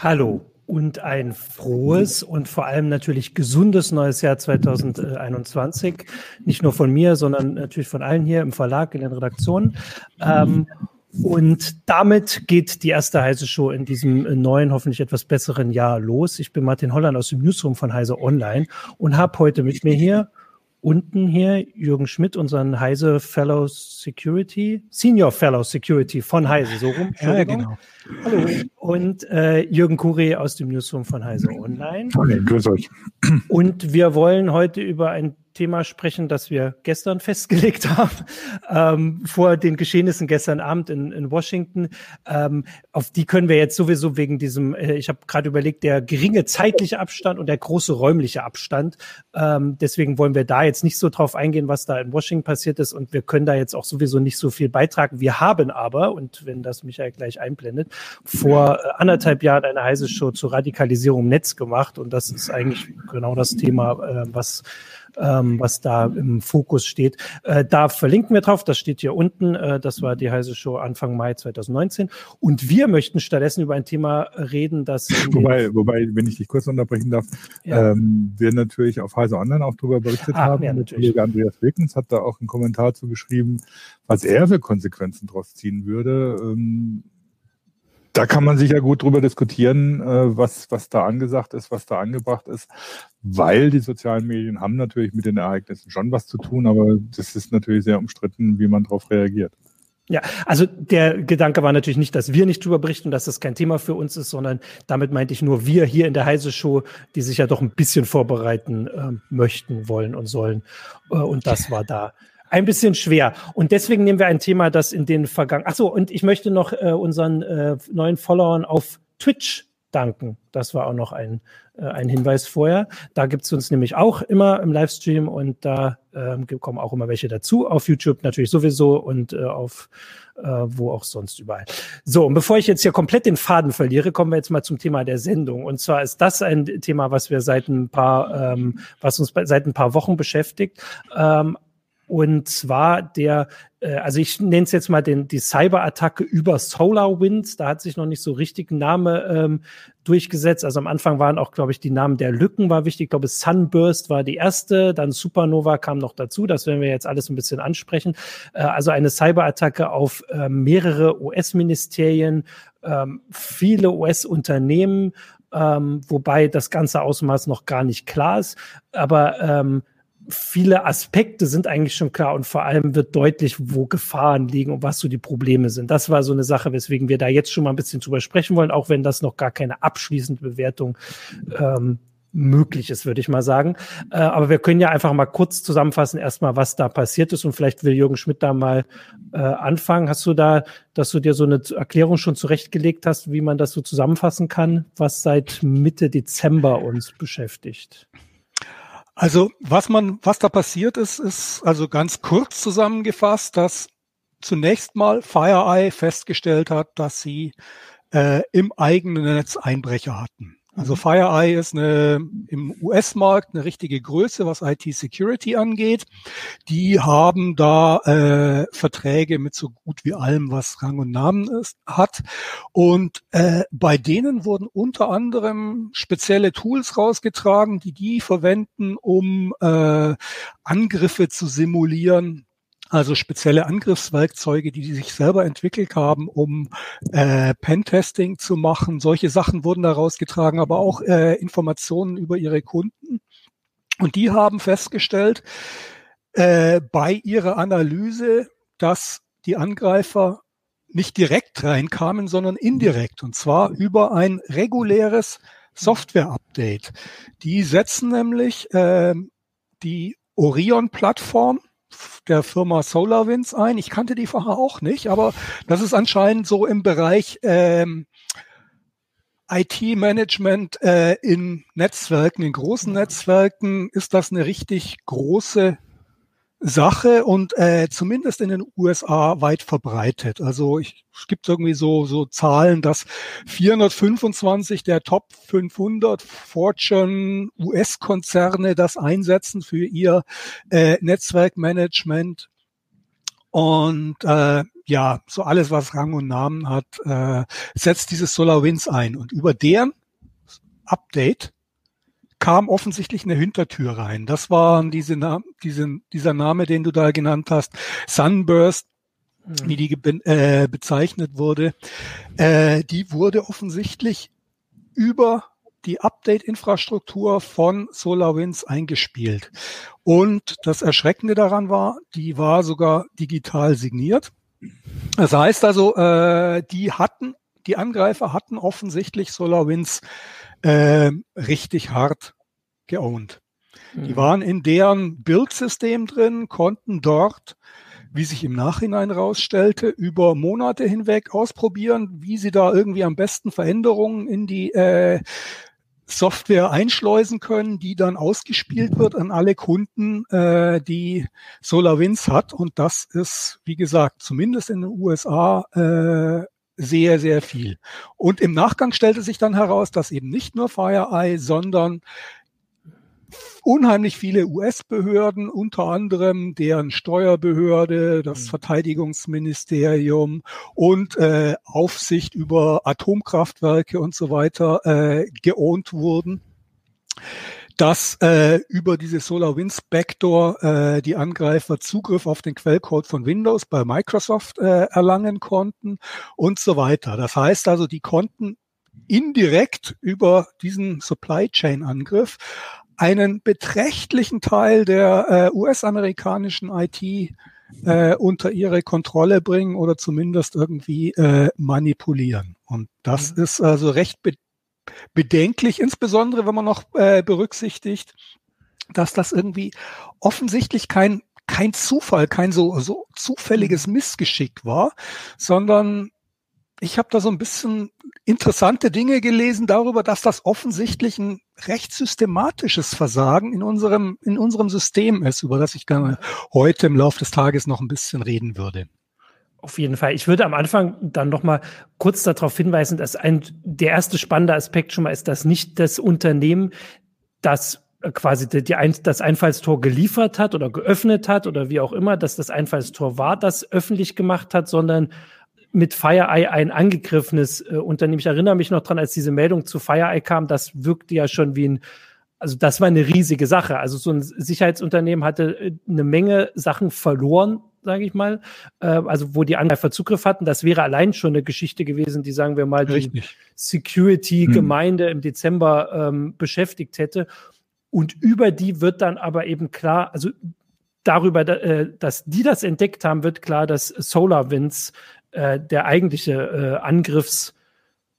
Hallo und ein frohes und vor allem natürlich gesundes neues Jahr 2021. Nicht nur von mir, sondern natürlich von allen hier im Verlag, in den Redaktionen. Ähm, und damit geht die erste Heise Show in diesem neuen, hoffentlich etwas besseren Jahr los. Ich bin Martin Holland aus dem Newsroom von Heise Online und habe heute mit mir hier unten hier Jürgen Schmidt, unseren Heise Fellow Security, Senior Fellow Security von Heise, so rum. Ja, genau. Hallo. Und äh, Jürgen Kuri aus dem Newsroom von Heise Online. Okay, grüß euch. Und wir wollen heute über ein Thema sprechen, das wir gestern festgelegt haben, ähm, vor den Geschehnissen gestern Abend in, in Washington. Ähm, auf die können wir jetzt sowieso wegen diesem, äh, ich habe gerade überlegt, der geringe zeitliche Abstand und der große räumliche Abstand. Ähm, deswegen wollen wir da jetzt nicht so drauf eingehen, was da in Washington passiert ist. Und wir können da jetzt auch sowieso nicht so viel beitragen. Wir haben aber, und wenn das Michael gleich einblendet, vor äh, anderthalb Jahren eine heiße Show zur Radikalisierung im Netz gemacht. Und das ist eigentlich genau das Thema, äh, was ähm, was da im Fokus steht. Äh, da verlinken wir drauf, das steht hier unten. Äh, das war die heiße Show Anfang Mai 2019. Und wir möchten stattdessen über ein Thema reden, das. Wobei, wobei, wenn ich dich kurz unterbrechen darf, ja. ähm, wir natürlich auf Heise Online auch darüber berichtet ah, haben. Ja, der Kollege Andreas Wilkens hat da auch einen Kommentar zu geschrieben, was er für Konsequenzen draus ziehen würde. Ähm, da kann man sicher gut drüber diskutieren, äh, was, was da angesagt ist, was da angebracht ist, weil die sozialen Medien haben natürlich mit den Ereignissen schon was zu tun, aber das ist natürlich sehr umstritten, wie man darauf reagiert. Ja, also der Gedanke war natürlich nicht, dass wir nicht drüber berichten, dass das kein Thema für uns ist, sondern damit meinte ich nur wir hier in der Heise Show, die sich ja doch ein bisschen vorbereiten äh, möchten, wollen und sollen. Äh, und das war da ein bisschen schwer. Und deswegen nehmen wir ein Thema, das in den vergangenen. Ach so, und ich möchte noch äh, unseren äh, neuen Followern auf Twitch danken. Das war auch noch ein, äh, ein Hinweis vorher. Da gibt's uns nämlich auch immer im Livestream und da ähm, kommen auch immer welche dazu. Auf YouTube natürlich sowieso und äh, auf äh, wo auch sonst überall. So, und bevor ich jetzt hier komplett den Faden verliere, kommen wir jetzt mal zum Thema der Sendung. Und zwar ist das ein Thema, was wir seit ein paar, ähm, was uns seit ein paar Wochen beschäftigt. Ähm, und zwar der, äh, also ich nenne es jetzt mal den, die Cyberattacke über SolarWinds. Da hat sich noch nicht so richtig ein Name ähm, durchgesetzt. Also am Anfang waren auch, glaube ich, die Namen der Lücken war wichtig. Ich glaube, Sunburst war die erste, dann Supernova kam noch dazu. Das werden wir jetzt alles ein bisschen ansprechen. Äh, also eine Cyberattacke auf äh, mehrere US-Ministerien, ähm, viele US-Unternehmen, ähm, wobei das ganze Ausmaß noch gar nicht klar ist. Aber ähm, viele Aspekte sind eigentlich schon klar und vor allem wird deutlich, wo Gefahren liegen und was so die Probleme sind. Das war so eine Sache, weswegen wir da jetzt schon mal ein bisschen drüber sprechen wollen, auch wenn das noch gar keine abschließende Bewertung ähm, möglich ist, würde ich mal sagen. Äh, aber wir können ja einfach mal kurz zusammenfassen, erstmal, was da passiert ist und vielleicht will Jürgen Schmidt da mal äh, anfangen. Hast du da, dass du dir so eine Erklärung schon zurechtgelegt hast, wie man das so zusammenfassen kann, was seit Mitte Dezember uns beschäftigt? Also was man, was da passiert ist, ist also ganz kurz zusammengefasst, dass zunächst mal FireEye festgestellt hat, dass sie äh, im eigenen Netz Einbrecher hatten. Also. FireEye ist eine, im US-Markt eine richtige Größe, was IT-Security angeht. Die haben da äh, Verträge mit so gut wie allem, was Rang und Namen ist, hat. Und äh, bei denen wurden unter anderem spezielle Tools rausgetragen, die die verwenden, um äh, Angriffe zu simulieren also spezielle Angriffswerkzeuge, die die sich selber entwickelt haben, um äh, Pentesting zu machen. Solche Sachen wurden da rausgetragen, aber auch äh, Informationen über ihre Kunden. Und die haben festgestellt äh, bei ihrer Analyse, dass die Angreifer nicht direkt reinkamen, sondern indirekt. Und zwar über ein reguläres Software-Update. Die setzen nämlich äh, die Orion-Plattform der Firma SolarWinds ein. Ich kannte die vorher auch nicht, aber das ist anscheinend so im Bereich ähm, IT-Management äh, in Netzwerken, in großen Netzwerken ist das eine richtig große Sache und äh, zumindest in den USA weit verbreitet. Also ich, es gibt irgendwie so, so Zahlen, dass 425 der Top 500 Fortune US-Konzerne das einsetzen für ihr äh, Netzwerkmanagement. Und äh, ja, so alles, was Rang und Namen hat, äh, setzt dieses SolarWinds ein. Und über deren Update kam offensichtlich eine Hintertür rein. Das war diese, diese, dieser Name, den du da genannt hast, Sunburst, wie die äh, bezeichnet wurde. Äh, die wurde offensichtlich über die Update-Infrastruktur von SolarWinds eingespielt. Und das Erschreckende daran war, die war sogar digital signiert. Das heißt also, äh, die hatten, die Angreifer hatten offensichtlich SolarWinds äh, richtig hart geowned. Die mhm. waren in deren Bildsystem drin, konnten dort, wie sich im Nachhinein rausstellte, über Monate hinweg ausprobieren, wie sie da irgendwie am besten Veränderungen in die äh, Software einschleusen können, die dann ausgespielt wird an alle Kunden, äh, die SolarWinds hat. Und das ist, wie gesagt, zumindest in den USA äh, sehr, sehr viel. Und im Nachgang stellte sich dann heraus, dass eben nicht nur FireEye, sondern unheimlich viele US-Behörden, unter anderem deren Steuerbehörde, das mhm. Verteidigungsministerium und äh, Aufsicht über Atomkraftwerke und so weiter äh, geohnt wurden dass äh, über diese SolarWinds Backdoor äh, die Angreifer Zugriff auf den Quellcode von Windows bei Microsoft äh, erlangen konnten und so weiter. Das heißt also, die konnten indirekt über diesen Supply Chain Angriff einen beträchtlichen Teil der äh, US-amerikanischen IT äh, unter ihre Kontrolle bringen oder zumindest irgendwie äh, manipulieren. Und das mhm. ist also recht bedenklich, insbesondere wenn man noch äh, berücksichtigt, dass das irgendwie offensichtlich kein kein Zufall, kein so, so zufälliges mhm. Missgeschick war, sondern ich habe da so ein bisschen interessante Dinge gelesen darüber, dass das offensichtlich ein recht systematisches Versagen in unserem, in unserem System ist, über das ich gerne heute im Laufe des Tages noch ein bisschen reden würde. Auf jeden Fall. Ich würde am Anfang dann noch mal kurz darauf hinweisen, dass ein, der erste spannende Aspekt schon mal ist, dass nicht das Unternehmen, das quasi die, die ein, das Einfallstor geliefert hat oder geöffnet hat oder wie auch immer, dass das Einfallstor war, das öffentlich gemacht hat, sondern mit FireEye ein angegriffenes äh, Unternehmen. Ich erinnere mich noch dran, als diese Meldung zu FireEye kam, das wirkte ja schon wie ein, also das war eine riesige Sache. Also so ein Sicherheitsunternehmen hatte äh, eine Menge Sachen verloren, sage ich mal, äh, also wo die Angreifer Zugriff hatten. Das wäre allein schon eine Geschichte gewesen, die, sagen wir mal, die Security-Gemeinde hm. im Dezember ähm, beschäftigt hätte. Und über die wird dann aber eben klar, also darüber, äh, dass die das entdeckt haben, wird klar, dass SolarWinds äh, der eigentliche äh,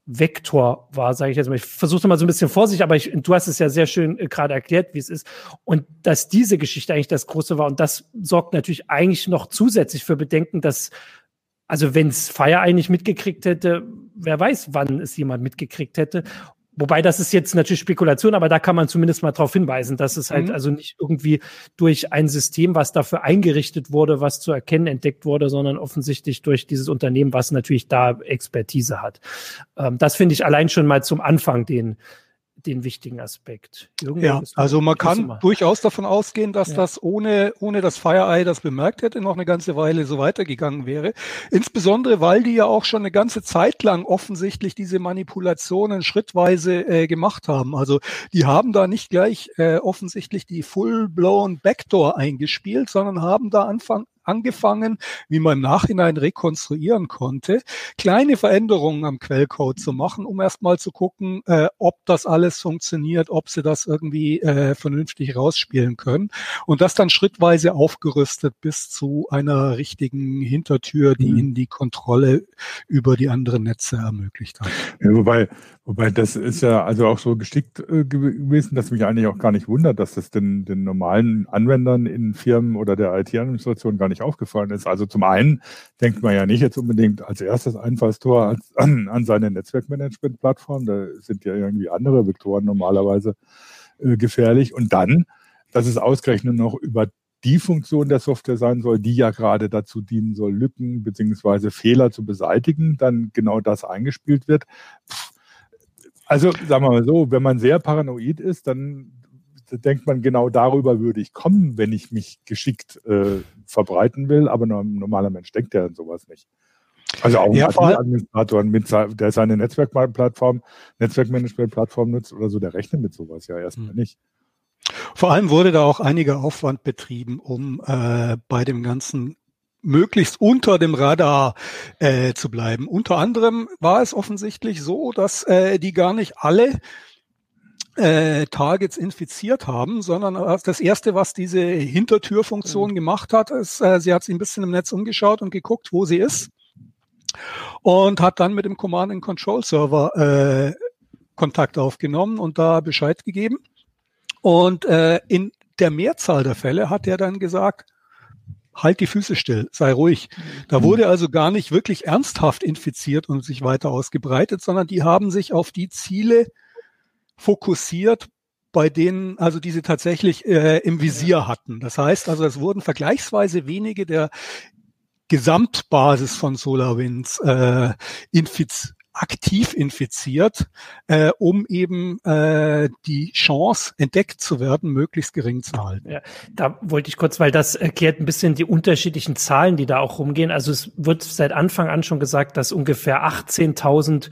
Angriffsvektor war, sage ich jetzt mal. Ich versuche mal so ein bisschen vorsichtig, aber ich, du hast es ja sehr schön äh, gerade erklärt, wie es ist. Und dass diese Geschichte eigentlich das Große war. Und das sorgt natürlich eigentlich noch zusätzlich für Bedenken, dass, also wenn es Fire eigentlich mitgekriegt hätte, wer weiß, wann es jemand mitgekriegt hätte. Wobei das ist jetzt natürlich Spekulation, aber da kann man zumindest mal darauf hinweisen, dass es halt mhm. also nicht irgendwie durch ein System, was dafür eingerichtet wurde, was zu erkennen entdeckt wurde, sondern offensichtlich durch dieses Unternehmen, was natürlich da Expertise hat. Ähm, das finde ich allein schon mal zum Anfang den den wichtigen Aspekt. Irgendwie ja, also man kann durchaus davon ausgehen, dass ja. das ohne, ohne das FireEye das bemerkt hätte, noch eine ganze Weile so weitergegangen wäre. Insbesondere, weil die ja auch schon eine ganze Zeit lang offensichtlich diese Manipulationen schrittweise äh, gemacht haben. Also die haben da nicht gleich äh, offensichtlich die full-blown Backdoor eingespielt, sondern haben da Anfang, angefangen, wie man im Nachhinein rekonstruieren konnte, kleine Veränderungen am Quellcode zu machen, um erstmal zu gucken, äh, ob das alles funktioniert, ob sie das irgendwie äh, vernünftig rausspielen können und das dann schrittweise aufgerüstet bis zu einer richtigen Hintertür, die mhm. ihnen die Kontrolle über die anderen Netze ermöglicht hat. Ja, wobei, wobei das ist ja also auch so geschickt äh, gewesen, dass mich eigentlich auch gar nicht wundert, dass das den, den normalen Anwendern in Firmen oder der IT-Administration gar nicht nicht aufgefallen ist. Also zum einen denkt man ja nicht jetzt unbedingt als erstes Einfallstor an, an seine Netzwerkmanagement-Plattform. Da sind ja irgendwie andere Vektoren normalerweise äh, gefährlich. Und dann, dass es ausgerechnet noch über die Funktion der Software sein soll, die ja gerade dazu dienen soll, Lücken beziehungsweise Fehler zu beseitigen, dann genau das eingespielt wird. Also sagen wir mal so, wenn man sehr paranoid ist, dann denkt man, genau darüber würde ich kommen, wenn ich mich geschickt äh, verbreiten will. Aber ein normaler Mensch denkt ja an sowas nicht. Also auch ein ja, Administrator, mit, der seine Netzwerkplattform, Netzwerkmanagement-Plattform nutzt oder so, der rechnet mit sowas ja erstmal hm. nicht. Vor allem wurde da auch einiger Aufwand betrieben, um äh, bei dem ganzen möglichst unter dem Radar äh, zu bleiben. Unter anderem war es offensichtlich so, dass äh, die gar nicht alle äh, Targets infiziert haben, sondern das erste, was diese Hintertürfunktion mhm. gemacht hat, ist, äh, sie hat sich ein bisschen im Netz umgeschaut und geguckt, wo sie ist und hat dann mit dem Command and Control Server äh, Kontakt aufgenommen und da Bescheid gegeben. Und äh, in der Mehrzahl der Fälle hat er dann gesagt, halt die Füße still, sei ruhig. Da mhm. wurde also gar nicht wirklich ernsthaft infiziert und sich weiter ausgebreitet, sondern die haben sich auf die Ziele fokussiert, bei denen also diese tatsächlich äh, im Visier hatten. Das heißt also, es wurden vergleichsweise wenige der Gesamtbasis von SolarWinds äh, infiz aktiv infiziert, äh, um eben äh, die Chance, entdeckt zu werden, möglichst gering zu halten. Ja, da wollte ich kurz, weil das erklärt ein bisschen die unterschiedlichen Zahlen, die da auch rumgehen. Also es wird seit Anfang an schon gesagt, dass ungefähr 18.000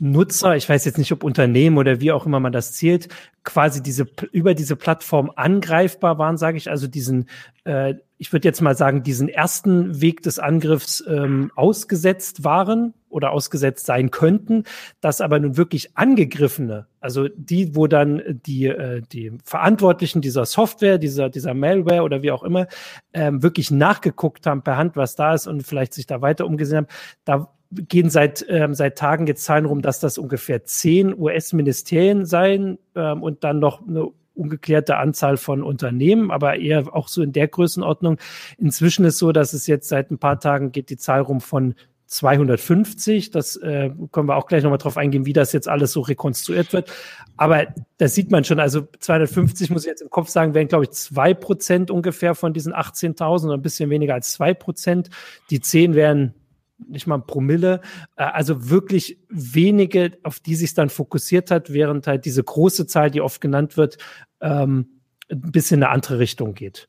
Nutzer, ich weiß jetzt nicht, ob Unternehmen oder wie auch immer man das zählt, quasi diese über diese Plattform angreifbar waren, sage ich, also diesen, äh, ich würde jetzt mal sagen, diesen ersten Weg des Angriffs ähm, ausgesetzt waren oder ausgesetzt sein könnten, dass aber nun wirklich angegriffene, also die, wo dann die äh, die Verantwortlichen dieser Software, dieser dieser Malware oder wie auch immer ähm, wirklich nachgeguckt haben per Hand, was da ist und vielleicht sich da weiter umgesehen haben, da gehen seit, ähm, seit Tagen jetzt Zahlen rum, dass das ungefähr zehn US-Ministerien seien ähm, und dann noch eine ungeklärte Anzahl von Unternehmen, aber eher auch so in der Größenordnung. Inzwischen ist so, dass es jetzt seit ein paar Tagen geht die Zahl rum von 250. Das äh, können wir auch gleich nochmal drauf eingehen, wie das jetzt alles so rekonstruiert wird. Aber das sieht man schon. Also 250 muss ich jetzt im Kopf sagen, wären, glaube ich, zwei Prozent ungefähr von diesen 18.000 oder ein bisschen weniger als zwei Prozent. Die zehn wären nicht mal ein Promille. Äh, also wirklich wenige, auf die sich dann fokussiert hat, während halt diese große Zahl, die oft genannt wird, ähm, ein bisschen in eine andere Richtung geht.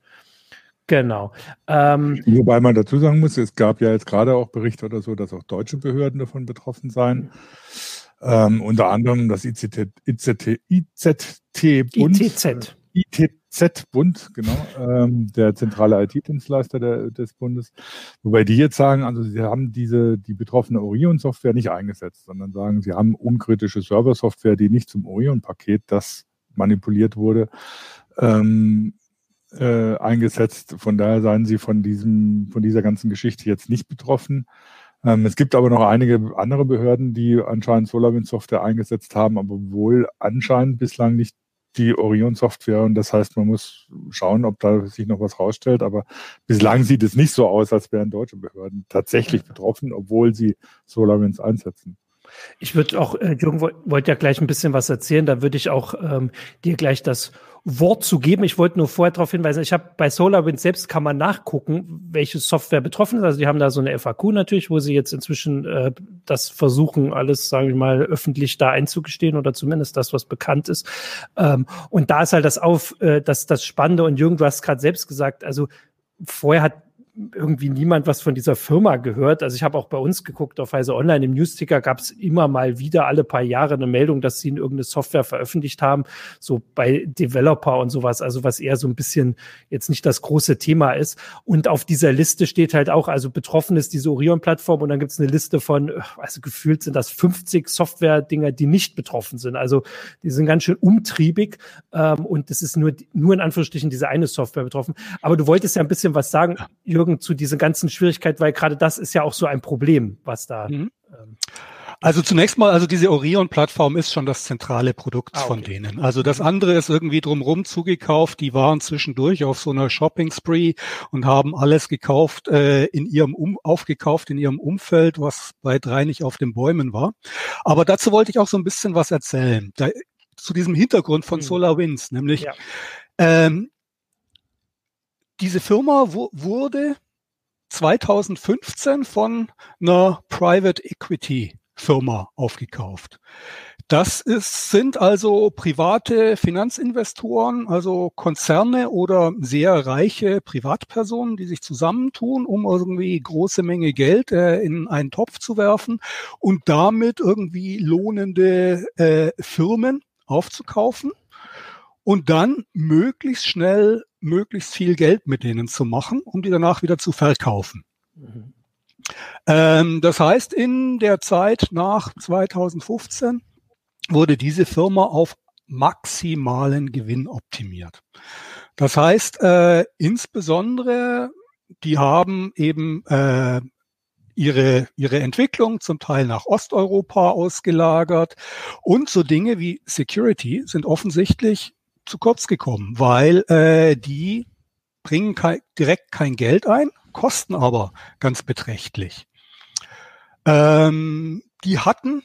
Genau. Ähm, Wobei man dazu sagen muss, es gab ja jetzt gerade auch Berichte oder so, dass auch deutsche Behörden davon betroffen seien. Ähm, unter anderem das ICT, ICT, IZT-Bund. ITZ. ITZ-Bund, genau, ähm, der zentrale IT-Dienstleister des Bundes. Wobei die jetzt sagen, also sie haben diese, die betroffene Orion-Software nicht eingesetzt, sondern sagen, sie haben unkritische Server-Software, die nicht zum Orion-Paket, das manipuliert wurde, ähm, äh, eingesetzt. Von daher seien sie von diesem, von dieser ganzen Geschichte jetzt nicht betroffen. Ähm, es gibt aber noch einige andere Behörden, die anscheinend SolarWinds-Software eingesetzt haben, aber wohl anscheinend bislang nicht die Orion-Software und das heißt, man muss schauen, ob da sich noch was rausstellt. Aber bislang sieht es nicht so aus, als wären deutsche Behörden tatsächlich betroffen, obwohl sie SolarWinds einsetzen. Ich würde auch, äh, Jürgen wollte ja gleich ein bisschen was erzählen, da würde ich auch ähm, dir gleich das Wort zu geben. Ich wollte nur vorher darauf hinweisen, ich habe bei SolarWinds selbst kann man nachgucken, welche Software betroffen ist. Also die haben da so eine FAQ natürlich, wo sie jetzt inzwischen äh, das versuchen, alles, sagen wir mal, öffentlich da einzugestehen oder zumindest das, was bekannt ist. Ähm, und da ist halt das auf, äh, das, das Spannende und Jürgen, du hast gerade selbst gesagt, also vorher hat irgendwie niemand was von dieser Firma gehört. Also ich habe auch bei uns geguckt auf Heise Online. Im Newsticker gab es immer mal wieder alle paar Jahre eine Meldung, dass sie in irgendeine Software veröffentlicht haben, so bei Developer und sowas, also was eher so ein bisschen jetzt nicht das große Thema ist. Und auf dieser Liste steht halt auch, also betroffen ist diese Orion-Plattform und dann gibt es eine Liste von, also gefühlt sind das 50 Software-Dinger, die nicht betroffen sind. Also die sind ganz schön umtriebig ähm, und es ist nur, nur in Anführungsstrichen diese eine Software betroffen. Aber du wolltest ja ein bisschen was sagen, Jürgen, Jürgen, zu dieser ganzen Schwierigkeit, weil gerade das ist ja auch so ein Problem, was da. Mhm. Ähm, also zunächst mal, also diese Orion-Plattform ist schon das zentrale Produkt ah, okay. von denen. Also das andere ist irgendwie drumherum zugekauft. Die waren zwischendurch auf so einer Shopping-Spree und haben alles gekauft, äh, in ihrem um aufgekauft in ihrem Umfeld, was bei drei nicht auf den Bäumen war. Aber dazu wollte ich auch so ein bisschen was erzählen. Da, zu diesem Hintergrund von mhm. SolarWinds, nämlich ja. ähm, diese Firma wurde 2015 von einer Private Equity Firma aufgekauft. Das ist, sind also private Finanzinvestoren, also Konzerne oder sehr reiche Privatpersonen, die sich zusammentun, um irgendwie große Menge Geld äh, in einen Topf zu werfen und damit irgendwie lohnende äh, Firmen aufzukaufen und dann möglichst schnell möglichst viel Geld mit denen zu machen, um die danach wieder zu verkaufen. Mhm. Ähm, das heißt, in der Zeit nach 2015 wurde diese Firma auf maximalen Gewinn optimiert. Das heißt, äh, insbesondere, die haben eben äh, ihre, ihre Entwicklung zum Teil nach Osteuropa ausgelagert und so Dinge wie Security sind offensichtlich zu kurz gekommen, weil äh, die bringen kein, direkt kein Geld ein, kosten aber ganz beträchtlich. Ähm, die hatten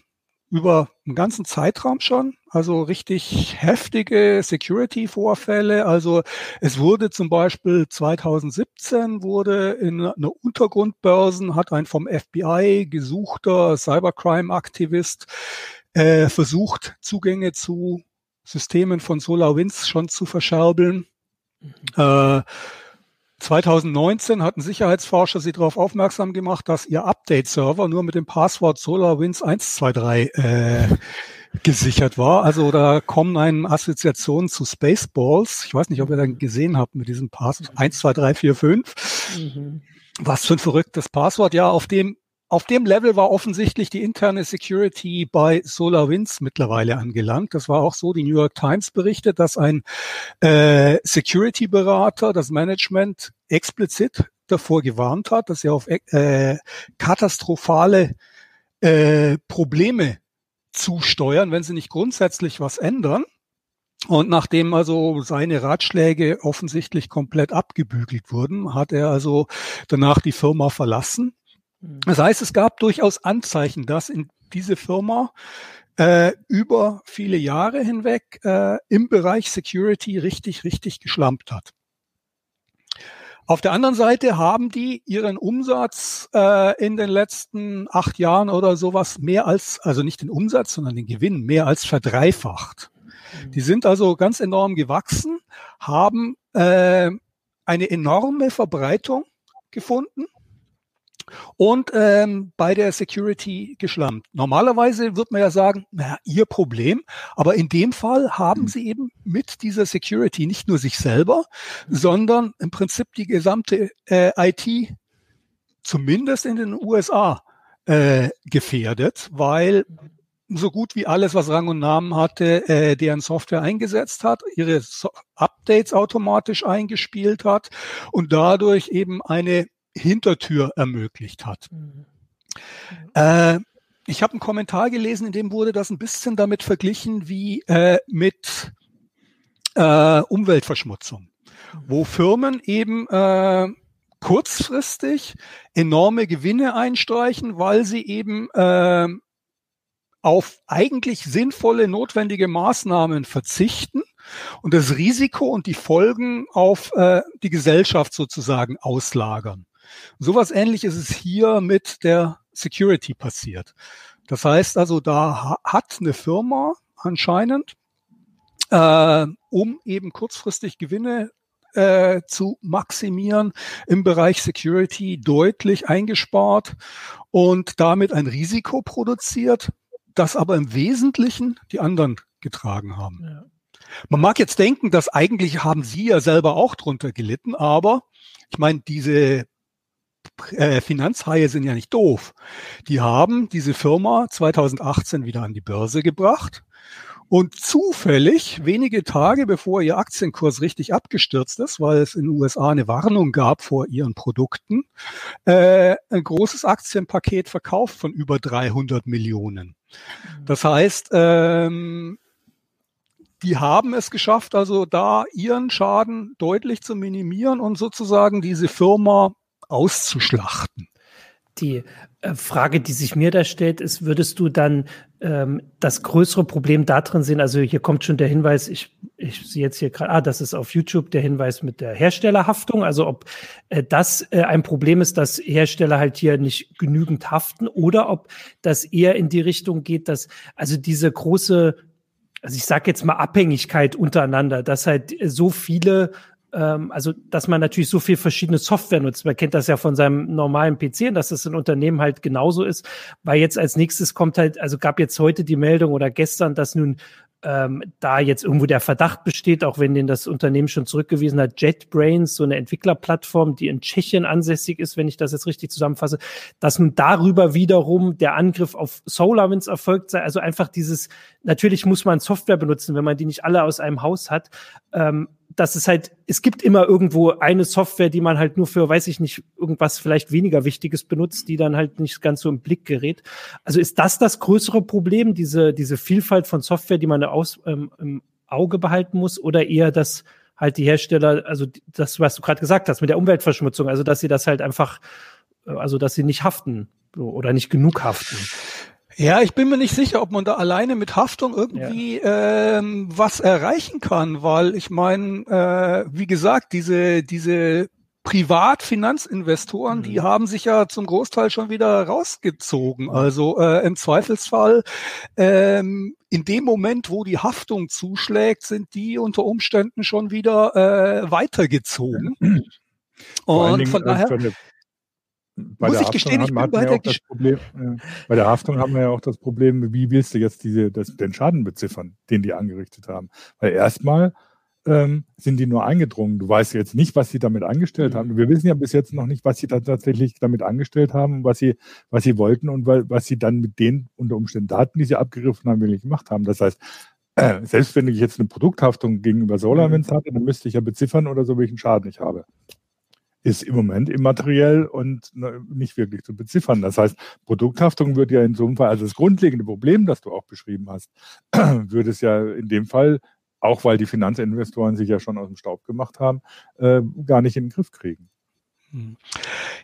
über einen ganzen Zeitraum schon, also richtig heftige Security-Vorfälle. Also es wurde zum Beispiel 2017 wurde in einer Untergrundbörsen hat ein vom FBI gesuchter Cybercrime-Aktivist äh, versucht, Zugänge zu Systemen von SolarWinds schon zu verscherbeln. Mhm. Äh, 2019 hatten Sicherheitsforscher sie darauf aufmerksam gemacht, dass ihr Update-Server nur mit dem Passwort SolarWinds 123 äh, gesichert war. Also da kommen eine Assoziationen zu Spaceballs. Ich weiß nicht, ob ihr dann gesehen habt mit diesem Passwort 12345. Mhm. Was für ein verrücktes Passwort. Ja, auf dem auf dem Level war offensichtlich die interne Security bei SolarWinds mittlerweile angelangt. Das war auch so, die New York Times berichtet, dass ein äh, Security-Berater das Management explizit davor gewarnt hat, dass sie auf äh, katastrophale äh, Probleme zusteuern, wenn sie nicht grundsätzlich was ändern. Und nachdem also seine Ratschläge offensichtlich komplett abgebügelt wurden, hat er also danach die Firma verlassen. Das heißt, es gab durchaus Anzeichen, dass in diese Firma äh, über viele Jahre hinweg äh, im Bereich Security richtig, richtig geschlampt hat. Auf der anderen Seite haben die ihren Umsatz äh, in den letzten acht Jahren oder sowas mehr als, also nicht den Umsatz, sondern den Gewinn mehr als verdreifacht. Mhm. Die sind also ganz enorm gewachsen, haben äh, eine enorme Verbreitung gefunden und ähm, bei der Security geschlampt. Normalerweise wird man ja sagen, naja, ihr Problem, aber in dem Fall haben sie eben mit dieser Security nicht nur sich selber, sondern im Prinzip die gesamte äh, IT, zumindest in den USA, äh, gefährdet, weil so gut wie alles, was Rang und Namen hatte, äh, deren Software eingesetzt hat, ihre so Updates automatisch eingespielt hat und dadurch eben eine Hintertür ermöglicht hat. Mhm. Äh, ich habe einen Kommentar gelesen, in dem wurde das ein bisschen damit verglichen wie äh, mit äh, Umweltverschmutzung, wo mhm. Firmen eben äh, kurzfristig enorme Gewinne einstreichen, weil sie eben äh, auf eigentlich sinnvolle, notwendige Maßnahmen verzichten und das Risiko und die Folgen auf äh, die Gesellschaft sozusagen auslagern. Sowas ähnliches ist hier mit der Security passiert. Das heißt also, da hat eine Firma anscheinend, äh, um eben kurzfristig Gewinne äh, zu maximieren im Bereich Security deutlich eingespart und damit ein Risiko produziert, das aber im Wesentlichen die anderen getragen haben. Ja. Man mag jetzt denken, dass eigentlich haben sie ja selber auch drunter gelitten, aber ich meine, diese äh, Finanzhaie sind ja nicht doof. Die haben diese Firma 2018 wieder an die Börse gebracht und zufällig, wenige Tage bevor ihr Aktienkurs richtig abgestürzt ist, weil es in den USA eine Warnung gab vor ihren Produkten, äh, ein großes Aktienpaket verkauft von über 300 Millionen. Mhm. Das heißt, ähm, die haben es geschafft, also da ihren Schaden deutlich zu minimieren und sozusagen diese Firma auszuschlachten. Die äh, Frage, die sich mir da stellt, ist, würdest du dann ähm, das größere Problem darin sehen? Also hier kommt schon der Hinweis, ich ich sehe jetzt hier gerade, ah, das ist auf YouTube der Hinweis mit der Herstellerhaftung. Also ob äh, das äh, ein Problem ist, dass Hersteller halt hier nicht genügend haften oder ob das eher in die Richtung geht, dass also diese große, also ich sage jetzt mal Abhängigkeit untereinander, dass halt so viele also dass man natürlich so viel verschiedene Software nutzt. Man kennt das ja von seinem normalen PC dass das in Unternehmen halt genauso ist, weil jetzt als nächstes kommt halt, also gab jetzt heute die Meldung oder gestern, dass nun ähm, da jetzt irgendwo der Verdacht besteht, auch wenn den das Unternehmen schon zurückgewiesen hat, JetBrains, so eine Entwicklerplattform, die in Tschechien ansässig ist, wenn ich das jetzt richtig zusammenfasse, dass nun darüber wiederum der Angriff auf SolarWinds erfolgt sei. Also einfach dieses, natürlich muss man Software benutzen, wenn man die nicht alle aus einem Haus hat. Ähm, dass es halt, es gibt immer irgendwo eine Software, die man halt nur für, weiß ich nicht, irgendwas vielleicht weniger Wichtiges benutzt, die dann halt nicht ganz so im Blick gerät. Also ist das das größere Problem, diese, diese Vielfalt von Software, die man aus, ähm, im Auge behalten muss, oder eher dass halt die Hersteller, also das, was du gerade gesagt hast, mit der Umweltverschmutzung, also dass sie das halt einfach, äh, also dass sie nicht haften oder nicht genug haften? Ja, ich bin mir nicht sicher, ob man da alleine mit Haftung irgendwie ja. ähm, was erreichen kann, weil ich meine, äh, wie gesagt, diese diese Privatfinanzinvestoren, mhm. die haben sich ja zum Großteil schon wieder rausgezogen. Also äh, im Zweifelsfall ähm, in dem Moment, wo die Haftung zuschlägt, sind die unter Umständen schon wieder äh, weitergezogen. Und von daher bei Muss ich gestehen, ich bin bei der ja Problem, ja, Bei der Haftung haben wir ja auch das Problem, wie willst du jetzt diese, das, den Schaden beziffern, den die angerichtet haben? Weil erstmal ähm, sind die nur eingedrungen. Du weißt jetzt nicht, was sie damit angestellt mhm. haben. Wir wissen ja bis jetzt noch nicht, was sie da tatsächlich damit angestellt haben, was sie, was sie wollten und was sie dann mit den unter Umständen Daten, die sie abgegriffen haben, wirklich gemacht haben. Das heißt, äh, selbst wenn ich jetzt eine Produkthaftung gegenüber SolarWinds mhm. hatte, dann müsste ich ja beziffern oder so, welchen Schaden ich habe ist im Moment immateriell und ne, nicht wirklich zu beziffern. Das heißt, Produkthaftung wird ja in so einem Fall, also das grundlegende Problem, das du auch beschrieben hast, würde es ja in dem Fall, auch weil die Finanzinvestoren sich ja schon aus dem Staub gemacht haben, äh, gar nicht in den Griff kriegen.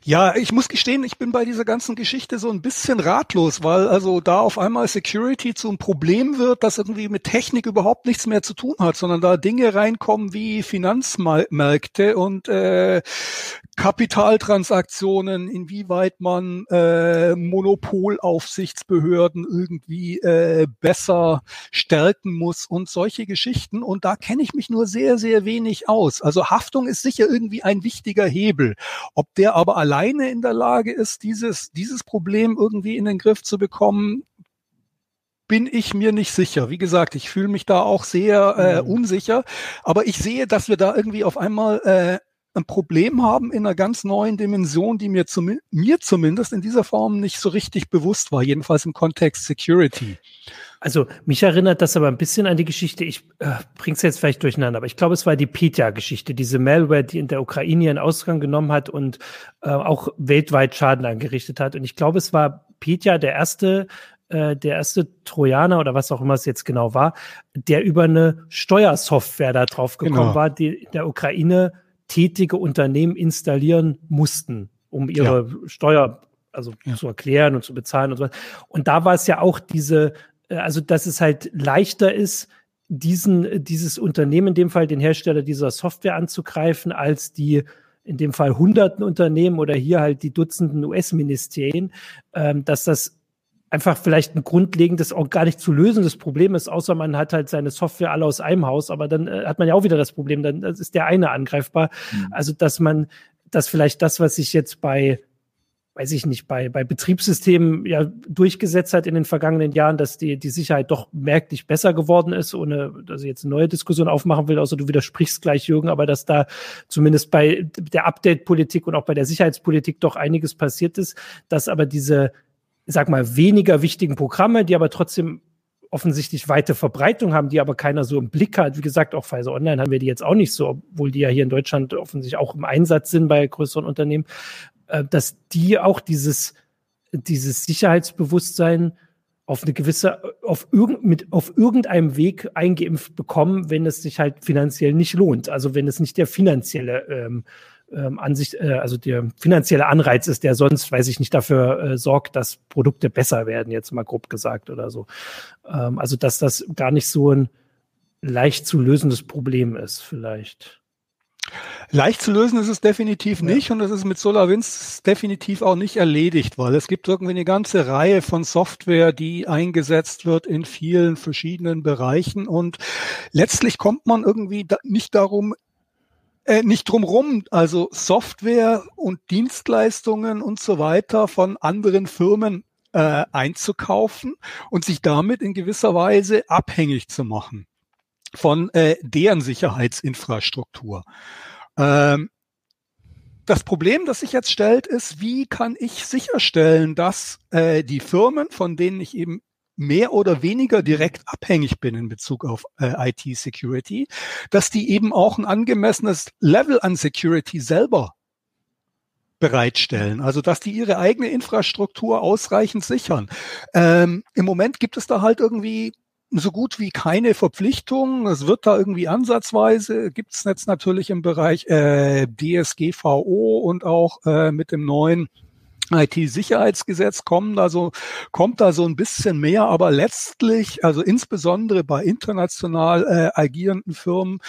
Ja, ich muss gestehen, ich bin bei dieser ganzen Geschichte so ein bisschen ratlos, weil also da auf einmal Security zum Problem wird, das irgendwie mit Technik überhaupt nichts mehr zu tun hat, sondern da Dinge reinkommen wie Finanzmärkte und äh, Kapitaltransaktionen, inwieweit man äh, Monopolaufsichtsbehörden irgendwie äh, besser stärken muss und solche Geschichten. Und da kenne ich mich nur sehr, sehr wenig aus. Also Haftung ist sicher irgendwie ein wichtiger Hebel. Ob der aber alleine in der Lage ist, dieses, dieses Problem irgendwie in den Griff zu bekommen, bin ich mir nicht sicher. Wie gesagt, ich fühle mich da auch sehr äh, mhm. unsicher, aber ich sehe, dass wir da irgendwie auf einmal äh, ein Problem haben in einer ganz neuen Dimension, die mir, zum, mir zumindest in dieser Form nicht so richtig bewusst war, jedenfalls im Kontext Security. Also mich erinnert das aber ein bisschen an die Geschichte, ich äh, bring's jetzt vielleicht durcheinander, aber ich glaube, es war die Petya-Geschichte, diese Malware, die in der Ukraine ihren Ausgang genommen hat und äh, auch weltweit Schaden angerichtet hat. Und ich glaube, es war Petya der erste, äh, der erste Trojaner oder was auch immer es jetzt genau war, der über eine Steuersoftware da drauf gekommen genau. war, die der Ukraine tätige Unternehmen installieren mussten, um ihre ja. Steuer also ja. zu erklären und zu bezahlen und so. Und da war es ja auch diese, äh, also dass es halt leichter ist, diesen, dieses Unternehmen, in dem Fall den Hersteller dieser Software anzugreifen, als die in dem Fall hunderten Unternehmen oder hier halt die Dutzenden US-Ministerien, ähm, dass das einfach vielleicht ein grundlegendes, auch gar nicht zu lösendes Problem ist, außer man hat halt seine Software alle aus einem Haus, aber dann äh, hat man ja auch wieder das Problem, dann ist der eine angreifbar. Mhm. Also, dass man, dass vielleicht das, was sich jetzt bei weiß ich nicht, bei, bei Betriebssystemen ja durchgesetzt hat in den vergangenen Jahren, dass die, die Sicherheit doch merklich besser geworden ist, ohne dass ich jetzt eine neue Diskussion aufmachen will, außer du widersprichst gleich, Jürgen, aber dass da zumindest bei der Update-Politik und auch bei der Sicherheitspolitik doch einiges passiert ist, dass aber diese sag mal, weniger wichtigen Programme, die aber trotzdem offensichtlich weite Verbreitung haben, die aber keiner so im Blick hat. Wie gesagt, auch Pfizer Online haben wir die jetzt auch nicht so, obwohl die ja hier in Deutschland offensichtlich auch im Einsatz sind bei größeren Unternehmen, äh, dass die auch dieses, dieses Sicherheitsbewusstsein auf eine gewisse, auf, irgend, mit, auf irgendeinem Weg eingeimpft bekommen, wenn es sich halt finanziell nicht lohnt. Also wenn es nicht der finanzielle ähm, ähm, Ansicht, äh, also der finanzielle Anreiz ist, der sonst, weiß ich nicht, dafür äh, sorgt, dass Produkte besser werden, jetzt mal grob gesagt oder so. Ähm, also dass das gar nicht so ein leicht zu lösendes Problem ist, vielleicht. Leicht zu lösen ist es definitiv nicht ja. und es ist mit SolarWinds definitiv auch nicht erledigt, weil es gibt irgendwie eine ganze Reihe von Software, die eingesetzt wird in vielen verschiedenen Bereichen und letztlich kommt man irgendwie da nicht darum, äh, nicht drumrum, also Software und Dienstleistungen und so weiter von anderen Firmen äh, einzukaufen und sich damit in gewisser Weise abhängig zu machen von äh, deren Sicherheitsinfrastruktur. Ähm, das Problem, das sich jetzt stellt, ist, wie kann ich sicherstellen, dass äh, die Firmen, von denen ich eben mehr oder weniger direkt abhängig bin in Bezug auf äh, IT-Security, dass die eben auch ein angemessenes Level an Security selber bereitstellen. Also dass die ihre eigene Infrastruktur ausreichend sichern. Ähm, Im Moment gibt es da halt irgendwie so gut wie keine Verpflichtung. Es wird da irgendwie ansatzweise, gibt es jetzt natürlich im Bereich äh, DSGVO und auch äh, mit dem neuen IT-Sicherheitsgesetz kommen da so, kommt da so ein bisschen mehr, aber letztlich, also insbesondere bei international äh, agierenden Firmen,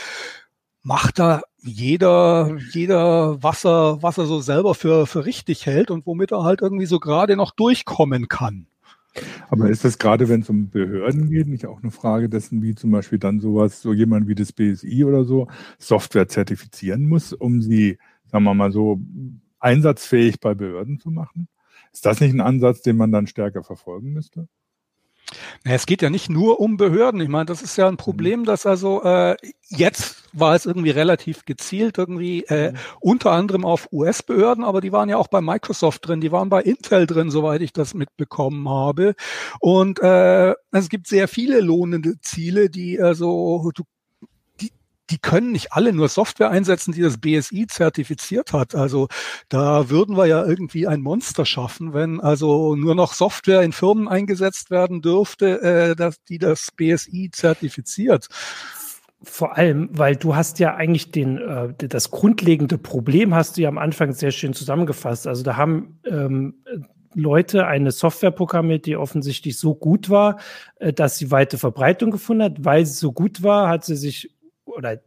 macht da jeder, jeder, was er, was er so selber für, für richtig hält und womit er halt irgendwie so gerade noch durchkommen kann. Aber ist das gerade, wenn es um Behörden geht, nicht auch eine Frage dessen, wie zum Beispiel dann sowas, so jemand wie das BSI oder so, Software zertifizieren muss, um sie, sagen wir mal so, einsatzfähig bei Behörden zu machen? Ist das nicht ein Ansatz, den man dann stärker verfolgen müsste? Es geht ja nicht nur um Behörden. Ich meine, das ist ja ein Problem, dass also äh, jetzt war es irgendwie relativ gezielt irgendwie äh, mhm. unter anderem auf US-Behörden, aber die waren ja auch bei Microsoft drin, die waren bei Intel drin, soweit ich das mitbekommen habe. Und äh, es gibt sehr viele lohnende Ziele, die also du die können nicht alle nur Software einsetzen, die das BSI zertifiziert hat. Also da würden wir ja irgendwie ein Monster schaffen, wenn also nur noch Software in Firmen eingesetzt werden dürfte, äh, dass, die das BSI zertifiziert. Vor allem, weil du hast ja eigentlich den, äh, das grundlegende Problem hast du ja am Anfang sehr schön zusammengefasst. Also da haben ähm, Leute eine Software programmiert, die offensichtlich so gut war, äh, dass sie weite Verbreitung gefunden hat. Weil sie so gut war, hat sie sich oder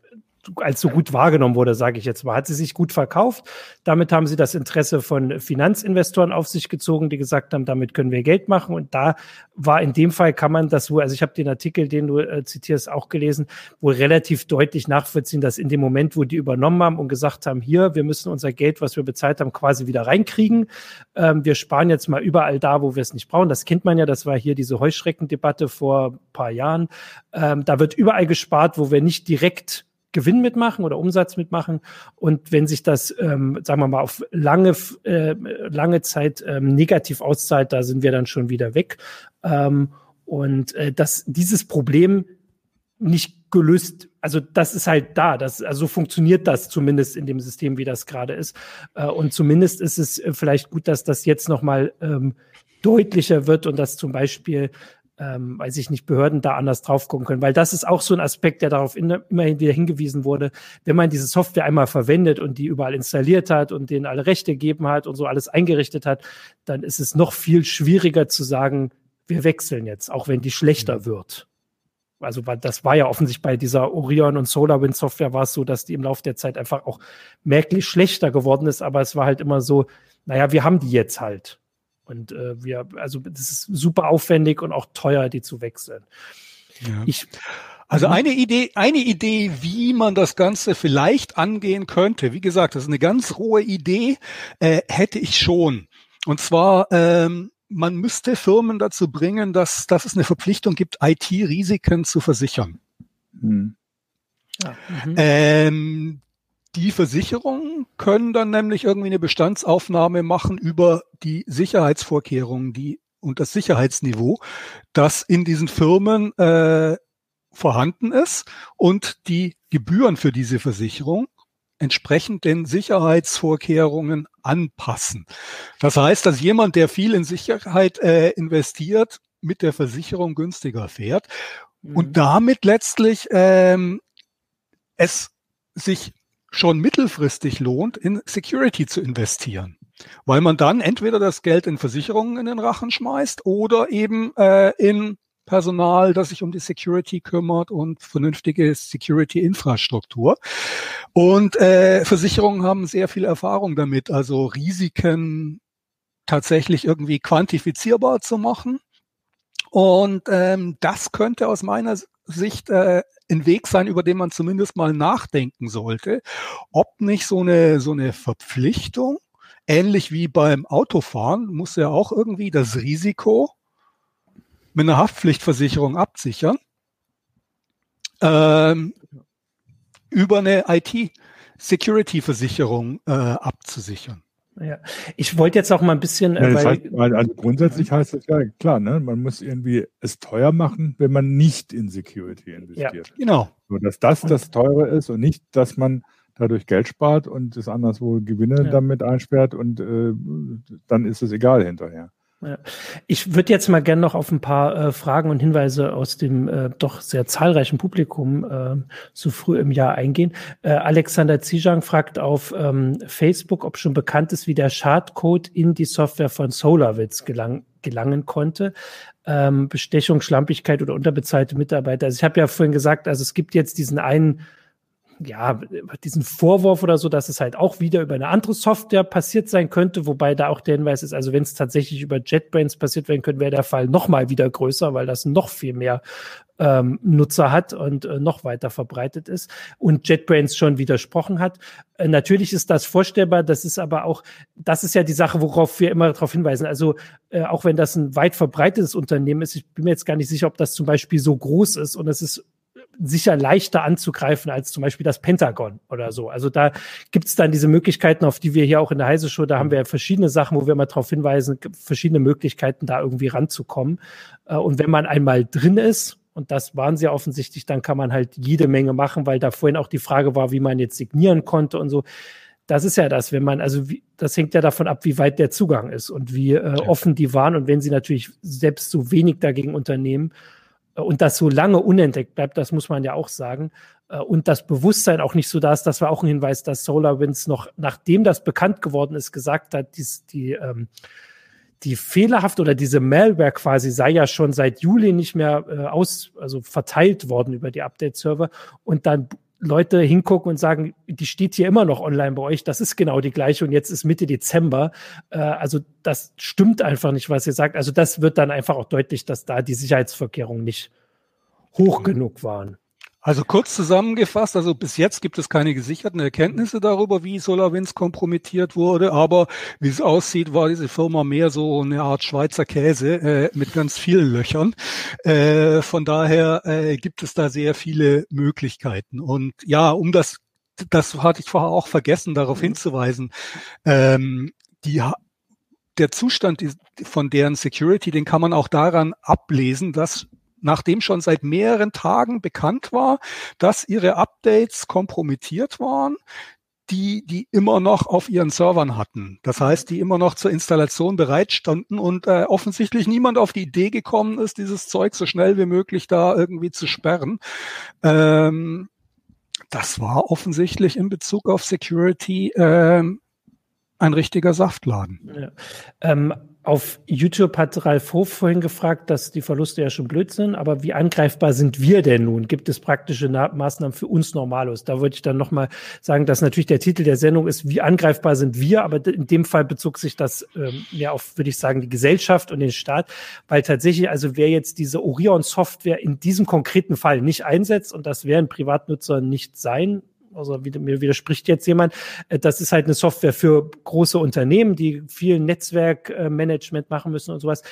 als so gut wahrgenommen wurde, sage ich jetzt mal, hat sie sich gut verkauft. Damit haben sie das Interesse von Finanzinvestoren auf sich gezogen, die gesagt haben, damit können wir Geld machen. Und da war in dem Fall kann man das wohl, also ich habe den Artikel, den du äh, zitierst, auch gelesen, wohl relativ deutlich nachvollziehen, dass in dem Moment, wo die übernommen haben und gesagt haben, hier, wir müssen unser Geld, was wir bezahlt haben, quasi wieder reinkriegen. Ähm, wir sparen jetzt mal überall da, wo wir es nicht brauchen. Das kennt man ja, das war hier diese Heuschreckendebatte vor ein paar Jahren. Ähm, da wird überall gespart, wo wir nicht direkt Gewinn mitmachen oder Umsatz mitmachen. Und wenn sich das, ähm, sagen wir mal, auf lange, äh, lange Zeit ähm, negativ auszahlt, da sind wir dann schon wieder weg. Ähm, und äh, dass dieses Problem nicht gelöst, also das ist halt da, das, also so funktioniert das zumindest in dem System, wie das gerade ist. Äh, und zumindest ist es äh, vielleicht gut, dass das jetzt nochmal ähm, deutlicher wird und dass zum Beispiel ähm, weiß ich nicht, Behörden da anders drauf gucken können. Weil das ist auch so ein Aspekt, der darauf in, immerhin wieder hingewiesen wurde. Wenn man diese Software einmal verwendet und die überall installiert hat und denen alle Rechte gegeben hat und so alles eingerichtet hat, dann ist es noch viel schwieriger zu sagen, wir wechseln jetzt, auch wenn die schlechter mhm. wird. Also das war ja offensichtlich bei dieser Orion und SolarWind Software war es so, dass die im Laufe der Zeit einfach auch merklich schlechter geworden ist, aber es war halt immer so, naja, wir haben die jetzt halt. Und äh, wir, also das ist super aufwendig und auch teuer, die zu wechseln. Ja. Ich, also mhm. eine Idee, eine Idee, wie man das Ganze vielleicht angehen könnte, wie gesagt, das ist eine ganz rohe Idee, äh, hätte ich schon. Und zwar, ähm, man müsste Firmen dazu bringen, dass, dass es eine Verpflichtung gibt, IT-Risiken zu versichern. Mhm. Ja. Mhm. Ähm, die Versicherungen können dann nämlich irgendwie eine Bestandsaufnahme machen über die Sicherheitsvorkehrungen, die und das Sicherheitsniveau, das in diesen Firmen äh, vorhanden ist und die Gebühren für diese Versicherung entsprechend den Sicherheitsvorkehrungen anpassen. Das heißt, dass jemand, der viel in Sicherheit äh, investiert, mit der Versicherung günstiger fährt mhm. und damit letztlich ähm, es sich schon mittelfristig lohnt, in Security zu investieren. Weil man dann entweder das Geld in Versicherungen in den Rachen schmeißt oder eben äh, in Personal, das sich um die Security kümmert und vernünftige Security-Infrastruktur. Und äh, Versicherungen haben sehr viel Erfahrung damit, also Risiken tatsächlich irgendwie quantifizierbar zu machen. Und ähm, das könnte aus meiner Sicht äh, ein Weg sein, über den man zumindest mal nachdenken sollte, ob nicht so eine, so eine Verpflichtung, ähnlich wie beim Autofahren, muss ja auch irgendwie das Risiko mit einer Haftpflichtversicherung absichern, ähm, über eine IT-Security-Versicherung äh, abzusichern. Ja, ich wollte jetzt auch mal ein bisschen. Ja, das heißt, also grundsätzlich heißt das ja klar, ne? man muss irgendwie es teuer machen, wenn man nicht in Security investiert. Ja, genau. So, dass das das Teure ist und nicht, dass man dadurch Geld spart und es anderswo Gewinne ja. damit einsperrt und äh, dann ist es egal hinterher. Ich würde jetzt mal gerne noch auf ein paar äh, Fragen und Hinweise aus dem äh, doch sehr zahlreichen Publikum äh, so früh im Jahr eingehen. Äh, Alexander Zijang fragt auf ähm, Facebook, ob schon bekannt ist, wie der Schadcode in die Software von SolarWitz gelang, gelangen konnte. Ähm, Bestechung, Schlampigkeit oder unterbezahlte Mitarbeiter. Also ich habe ja vorhin gesagt, also es gibt jetzt diesen einen ja, diesen Vorwurf oder so, dass es halt auch wieder über eine andere Software passiert sein könnte, wobei da auch der Hinweis ist, also wenn es tatsächlich über JetBrains passiert werden könnte, wäre der Fall noch mal wieder größer, weil das noch viel mehr ähm, Nutzer hat und äh, noch weiter verbreitet ist und JetBrains schon widersprochen hat. Äh, natürlich ist das vorstellbar, das ist aber auch, das ist ja die Sache, worauf wir immer darauf hinweisen. Also äh, auch wenn das ein weit verbreitetes Unternehmen ist, ich bin mir jetzt gar nicht sicher, ob das zum Beispiel so groß ist und es ist sicher leichter anzugreifen als zum Beispiel das Pentagon oder so. Also da gibt es dann diese Möglichkeiten, auf die wir hier auch in der Heise Show, da haben wir verschiedene Sachen, wo wir mal darauf hinweisen, verschiedene Möglichkeiten, da irgendwie ranzukommen. Äh, und wenn man einmal drin ist, und das waren sie offensichtlich, dann kann man halt jede Menge machen, weil da vorhin auch die Frage war, wie man jetzt signieren konnte und so. Das ist ja das, wenn man, also wie, das hängt ja davon ab, wie weit der Zugang ist und wie äh, offen die waren. Und wenn sie natürlich selbst so wenig dagegen unternehmen, und das so lange unentdeckt bleibt, das muss man ja auch sagen. Äh, und das Bewusstsein auch nicht so da ist, das war auch ein Hinweis, dass SolarWinds noch, nachdem das bekannt geworden ist, gesagt hat, die, die, ähm, die fehlerhaft oder diese Malware quasi sei ja schon seit Juli nicht mehr äh, aus, also verteilt worden über die Update-Server und dann Leute hingucken und sagen, die steht hier immer noch online bei euch, das ist genau die gleiche und jetzt ist Mitte Dezember. Äh, also das stimmt einfach nicht, was ihr sagt. Also das wird dann einfach auch deutlich, dass da die Sicherheitsvorkehrungen nicht hoch mhm. genug waren. Also kurz zusammengefasst, also bis jetzt gibt es keine gesicherten Erkenntnisse darüber, wie SolarWinds kompromittiert wurde, aber wie es aussieht, war diese Firma mehr so eine Art Schweizer Käse äh, mit ganz vielen Löchern. Äh, von daher äh, gibt es da sehr viele Möglichkeiten. Und ja, um das, das hatte ich vorher auch vergessen, darauf mhm. hinzuweisen, ähm, die der Zustand von deren Security, den kann man auch daran ablesen, dass nachdem schon seit mehreren Tagen bekannt war, dass ihre Updates kompromittiert waren, die, die immer noch auf ihren Servern hatten. Das heißt, die immer noch zur Installation bereitstanden und äh, offensichtlich niemand auf die Idee gekommen ist, dieses Zeug so schnell wie möglich da irgendwie zu sperren. Ähm, das war offensichtlich in Bezug auf Security ähm, ein richtiger Saftladen. Ja. Ähm, auf YouTube hat Ralf Hof vorhin gefragt, dass die Verluste ja schon blöd sind, aber wie angreifbar sind wir denn nun? Gibt es praktische Na Maßnahmen für uns Normalos? Da würde ich dann nochmal sagen, dass natürlich der Titel der Sendung ist, wie angreifbar sind wir, aber in dem Fall bezog sich das ähm, mehr auf, würde ich sagen, die Gesellschaft und den Staat, weil tatsächlich, also wer jetzt diese Orion-Software in diesem konkreten Fall nicht einsetzt, und das werden Privatnutzer nicht sein, also mir widerspricht jetzt jemand, äh, das ist halt eine Software für große Unternehmen, die viel Netzwerkmanagement machen müssen und sowas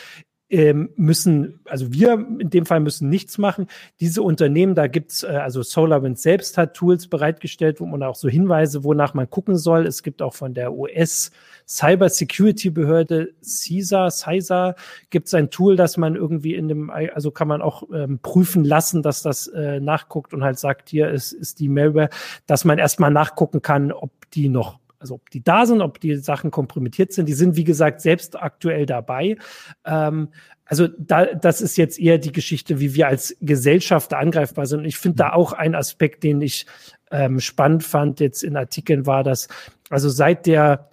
ähm, müssen, also wir in dem Fall müssen nichts machen. Diese Unternehmen, da gibt's äh, also SolarWinds selbst hat Tools bereitgestellt, wo man auch so Hinweise, wonach man gucken soll. Es gibt auch von der US Cyber Security Behörde CISA, CISA gibt es ein Tool, das man irgendwie in dem, also kann man auch ähm, prüfen lassen, dass das äh, nachguckt und halt sagt, hier ist, ist die Malware, dass man erstmal nachgucken kann, ob die noch also ob die da sind, ob die Sachen kompromittiert sind. Die sind, wie gesagt, selbst aktuell dabei. Ähm, also da, das ist jetzt eher die Geschichte, wie wir als Gesellschaft angreifbar sind. Und ich finde da mhm. auch ein Aspekt, den ich ähm, spannend fand jetzt in Artikeln war, dass also seit der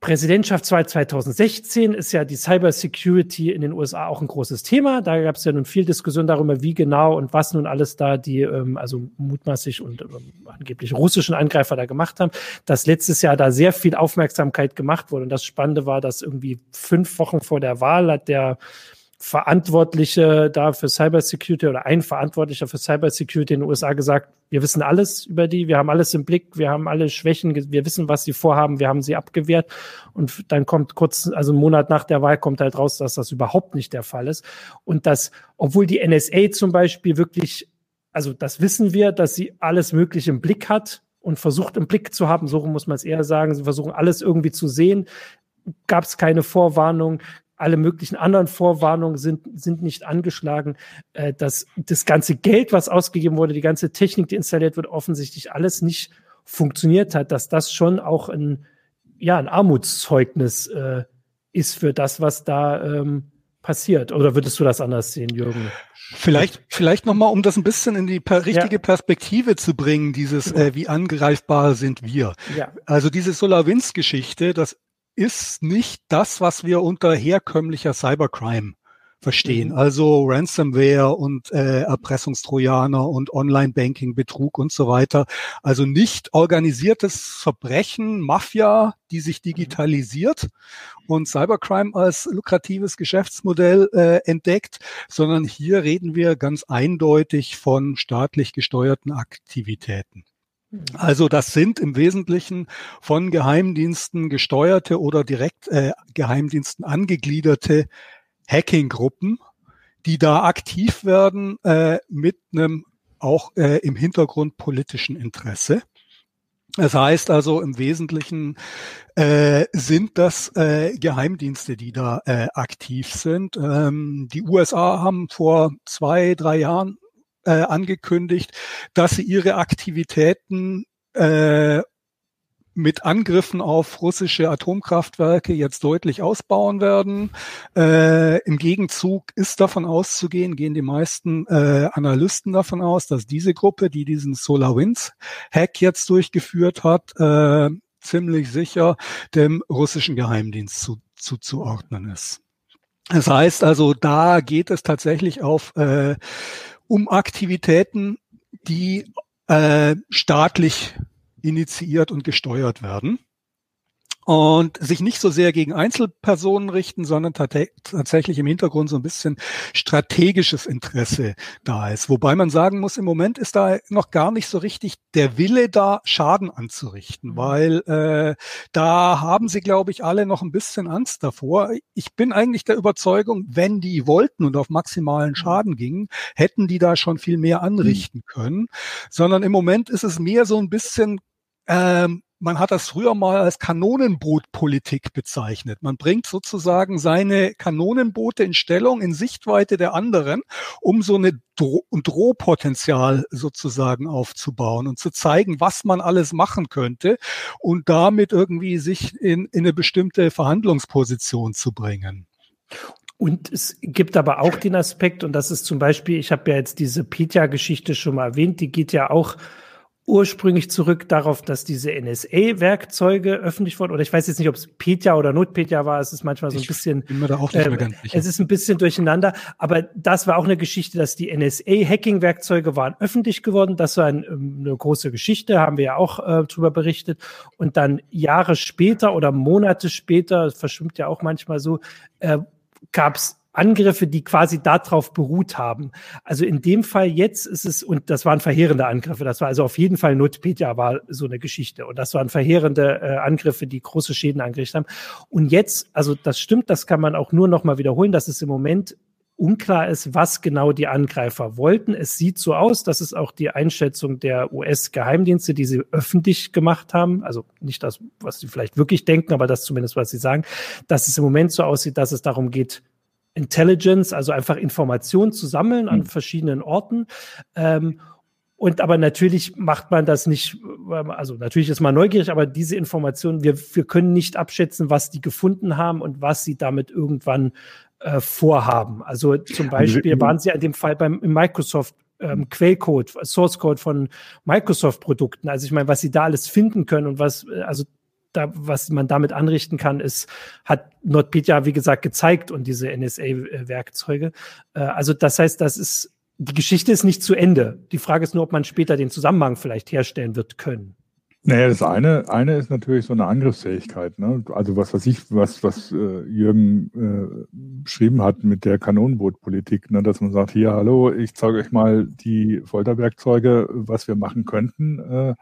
Präsidentschaftswahl 2016 ist ja die Cyber Security in den USA auch ein großes Thema. Da gab es ja nun viel Diskussion darüber, wie genau und was nun alles da die, ähm, also mutmaßlich und ähm, angeblich russischen Angreifer da gemacht haben, dass letztes Jahr da sehr viel Aufmerksamkeit gemacht wurde. Und das Spannende war, dass irgendwie fünf Wochen vor der Wahl hat der Verantwortliche da für Cybersecurity oder ein Verantwortlicher für Cybersecurity in den USA gesagt, wir wissen alles über die, wir haben alles im Blick, wir haben alle Schwächen, wir wissen, was sie vorhaben, wir haben sie abgewehrt. Und dann kommt kurz, also einen Monat nach der Wahl kommt halt raus, dass das überhaupt nicht der Fall ist. Und dass, obwohl die NSA zum Beispiel wirklich, also das wissen wir, dass sie alles Mögliche im Blick hat und versucht im Blick zu haben, so muss man es eher sagen, sie versuchen alles irgendwie zu sehen, gab es keine Vorwarnung, alle möglichen anderen Vorwarnungen sind, sind nicht angeschlagen. Äh, das, das ganze Geld, was ausgegeben wurde, die ganze Technik, die installiert wird, offensichtlich alles nicht funktioniert hat, dass das schon auch ein, ja, ein Armutszeugnis äh, ist für das, was da ähm, passiert. Oder würdest du das anders sehen, Jürgen? Vielleicht, vielleicht nochmal, um das ein bisschen in die per richtige ja. Perspektive zu bringen, dieses, äh, wie angreifbar sind wir. Ja. Also diese SolarWinds-Geschichte, das ist nicht das, was wir unter herkömmlicher Cybercrime verstehen. Mhm. Also Ransomware und äh, Erpressungstrojaner und Online-Banking, Betrug und so weiter. Also nicht organisiertes Verbrechen, Mafia, die sich mhm. digitalisiert und Cybercrime als lukratives Geschäftsmodell äh, entdeckt, sondern hier reden wir ganz eindeutig von staatlich gesteuerten Aktivitäten. Also das sind im Wesentlichen von Geheimdiensten gesteuerte oder direkt äh, Geheimdiensten angegliederte Hacking-Gruppen, die da aktiv werden äh, mit einem auch äh, im Hintergrund politischen Interesse. Das heißt also im Wesentlichen äh, sind das äh, Geheimdienste, die da äh, aktiv sind. Ähm, die USA haben vor zwei, drei Jahren äh, angekündigt, dass sie ihre Aktivitäten äh, mit Angriffen auf russische Atomkraftwerke jetzt deutlich ausbauen werden. Äh, Im Gegenzug ist davon auszugehen, gehen die meisten äh, Analysten davon aus, dass diese Gruppe, die diesen SolarWinds-Hack jetzt durchgeführt hat, äh, ziemlich sicher dem russischen Geheimdienst zu, zuzuordnen ist. Das heißt also, da geht es tatsächlich auf äh, um Aktivitäten, die äh, staatlich initiiert und gesteuert werden und sich nicht so sehr gegen Einzelpersonen richten, sondern tatsächlich im Hintergrund so ein bisschen strategisches Interesse da ist. Wobei man sagen muss, im Moment ist da noch gar nicht so richtig der Wille da, Schaden anzurichten, mhm. weil äh, da haben sie, glaube ich, alle noch ein bisschen Angst davor. Ich bin eigentlich der Überzeugung, wenn die wollten und auf maximalen mhm. Schaden gingen, hätten die da schon viel mehr anrichten können, sondern im Moment ist es mehr so ein bisschen ähm, man hat das früher mal als Kanonenbootpolitik bezeichnet. Man bringt sozusagen seine Kanonenboote in Stellung, in Sichtweite der anderen, um so eine Dro Drohpotenzial sozusagen aufzubauen und zu zeigen, was man alles machen könnte und damit irgendwie sich in, in eine bestimmte Verhandlungsposition zu bringen. Und es gibt aber auch den Aspekt, und das ist zum Beispiel, ich habe ja jetzt diese Petya-Geschichte schon mal erwähnt, die geht ja auch ursprünglich zurück darauf, dass diese NSA-Werkzeuge öffentlich wurden. Oder ich weiß jetzt nicht, ob es Petya oder NotPetya war. Es ist manchmal so ein bisschen. Bin mir da auch nicht äh, mehr ganz sicher. Es ist ein bisschen durcheinander. Aber das war auch eine Geschichte, dass die NSA-Hacking-Werkzeuge waren öffentlich geworden. Das war ein, ähm, eine große Geschichte, haben wir ja auch äh, drüber berichtet. Und dann Jahre später oder Monate später, das verschwimmt ja auch manchmal so, äh, gab es Angriffe, die quasi darauf beruht haben. Also in dem Fall jetzt ist es, und das waren verheerende Angriffe, das war also auf jeden Fall Notpedia war so eine Geschichte. Und das waren verheerende äh, Angriffe, die große Schäden angerichtet haben. Und jetzt, also das stimmt, das kann man auch nur noch mal wiederholen, dass es im Moment unklar ist, was genau die Angreifer wollten. Es sieht so aus, das ist auch die Einschätzung der US-Geheimdienste, die sie öffentlich gemacht haben. Also nicht das, was sie vielleicht wirklich denken, aber das zumindest, was sie sagen, dass es im Moment so aussieht, dass es darum geht, Intelligence, also einfach Informationen zu sammeln an mhm. verschiedenen Orten. Ähm, und aber natürlich macht man das nicht, also natürlich ist man neugierig, aber diese Informationen, wir, wir können nicht abschätzen, was die gefunden haben und was sie damit irgendwann äh, vorhaben. Also zum Beispiel waren sie in dem Fall beim Microsoft ähm, Quellcode, Source Code von Microsoft Produkten. Also ich meine, was sie da alles finden können und was, äh, also da, was man damit anrichten kann, ist, hat NotPetya, wie gesagt, gezeigt und diese NSA-Werkzeuge. Äh, also das heißt, das ist, die Geschichte ist nicht zu Ende. Die Frage ist nur, ob man später den Zusammenhang vielleicht herstellen wird können. Naja, das eine, eine ist natürlich so eine Angriffsfähigkeit. Ne? Also was, was ich, was, was äh, Jürgen äh, beschrieben hat mit der Kanonenbootpolitik, ne? dass man sagt, hier, hallo, ich zeige euch mal die Folterwerkzeuge, was wir machen könnten. Äh,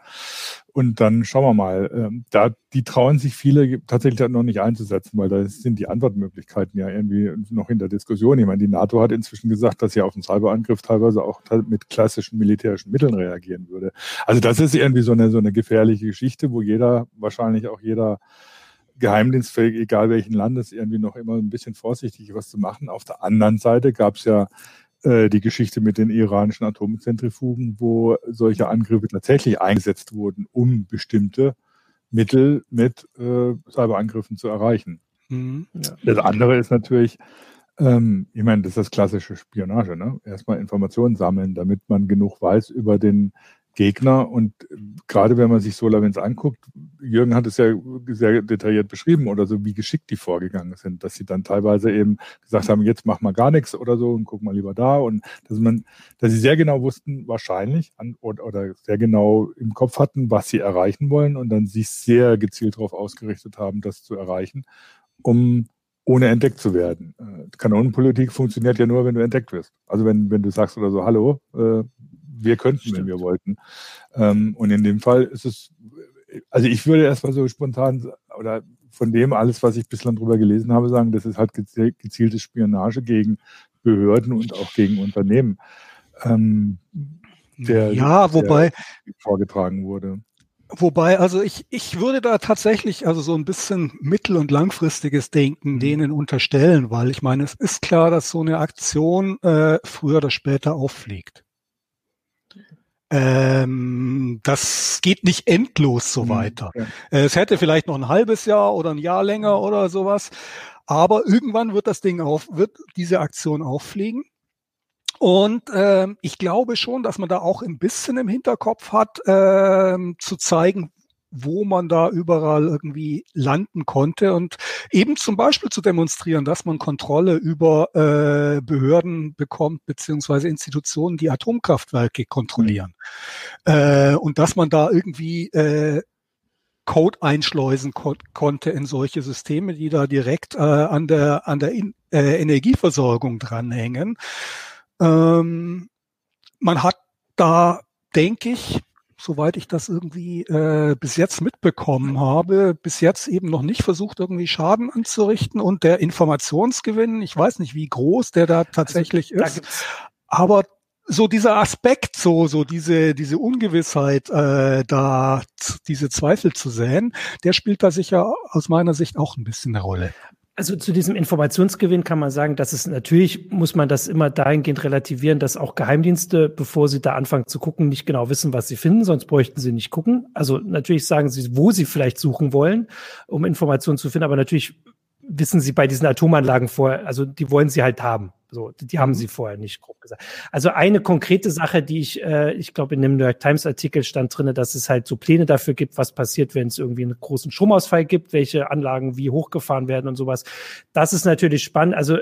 und dann schauen wir mal. Ähm, da, die trauen sich viele tatsächlich noch nicht einzusetzen, weil da sind die Antwortmöglichkeiten ja irgendwie noch in der Diskussion. Ich meine, die NATO hat inzwischen gesagt, dass sie auf einen Cyberangriff teilweise auch mit klassischen militärischen Mitteln reagieren würde. Also das ist irgendwie so eine, so eine gefährliche Geschichte, wo jeder, wahrscheinlich auch jeder Geheimdienstfähig, egal welchen Landes, irgendwie noch immer ein bisschen vorsichtig was zu machen. Auf der anderen Seite gab es ja äh, die Geschichte mit den iranischen Atomzentrifugen, wo solche Angriffe tatsächlich eingesetzt wurden, um bestimmte Mittel mit äh, Cyberangriffen zu erreichen. Mhm. Ja. Das andere ist natürlich, ähm, ich meine, das ist das klassische Spionage. Ne? Erstmal Informationen sammeln, damit man genug weiß über den Gegner. Und gerade wenn man sich SolarWinds anguckt, Jürgen hat es ja sehr detailliert beschrieben oder so, wie geschickt die vorgegangen sind, dass sie dann teilweise eben gesagt haben, jetzt mach mal gar nichts oder so und guck mal lieber da. Und dass man, dass sie sehr genau wussten, wahrscheinlich an, oder, oder sehr genau im Kopf hatten, was sie erreichen wollen und dann sich sehr gezielt darauf ausgerichtet haben, das zu erreichen, um ohne entdeckt zu werden. Äh, Kanonenpolitik funktioniert ja nur, wenn du entdeckt wirst. Also wenn, wenn du sagst oder so, hallo, äh, wir könnten, Stimmt. wenn wir wollten. Ähm, und in dem Fall ist es, also ich würde erstmal so spontan oder von dem alles, was ich bislang drüber gelesen habe, sagen, das ist halt gezielte Spionage gegen Behörden und auch gegen Unternehmen. Ähm, der, ja, wobei der vorgetragen wurde. Wobei, also ich, ich würde da tatsächlich also so ein bisschen mittel- und langfristiges Denken mhm. denen unterstellen, weil ich meine, es ist klar, dass so eine Aktion äh, früher oder später auffliegt. Ähm, das geht nicht endlos so mhm, weiter. Ja. Äh, es hätte vielleicht noch ein halbes Jahr oder ein Jahr länger oder sowas. Aber irgendwann wird das Ding auf, wird diese Aktion auffliegen. Und ähm, ich glaube schon, dass man da auch ein bisschen im Hinterkopf hat, ähm, zu zeigen, wo man da überall irgendwie landen konnte und eben zum Beispiel zu demonstrieren, dass man Kontrolle über äh, Behörden bekommt, beziehungsweise Institutionen, die Atomkraftwerke kontrollieren. Mhm. Äh, und dass man da irgendwie äh, Code einschleusen ko konnte in solche Systeme, die da direkt äh, an der, an der in, äh, Energieversorgung dranhängen. Ähm, man hat da, denke ich, soweit ich das irgendwie äh, bis jetzt mitbekommen habe, bis jetzt eben noch nicht versucht, irgendwie Schaden anzurichten und der Informationsgewinn, ich weiß nicht, wie groß der da tatsächlich also, ist, aber so dieser Aspekt, so so diese diese Ungewissheit, äh, da diese Zweifel zu säen, der spielt da sicher aus meiner Sicht auch ein bisschen eine Rolle. Also zu diesem Informationsgewinn kann man sagen, dass es natürlich, muss man das immer dahingehend relativieren, dass auch Geheimdienste, bevor sie da anfangen zu gucken, nicht genau wissen, was sie finden, sonst bräuchten sie nicht gucken. Also natürlich sagen sie, wo sie vielleicht suchen wollen, um Informationen zu finden, aber natürlich wissen sie bei diesen Atomanlagen vorher, also die wollen sie halt haben. So, die haben mhm. sie vorher nicht grob gesagt. Also eine konkrete Sache, die ich, äh, ich glaube, in dem New York Times Artikel stand drinne, dass es halt so Pläne dafür gibt, was passiert, wenn es irgendwie einen großen Stromausfall gibt, welche Anlagen wie hochgefahren werden und sowas. Das ist natürlich spannend. Also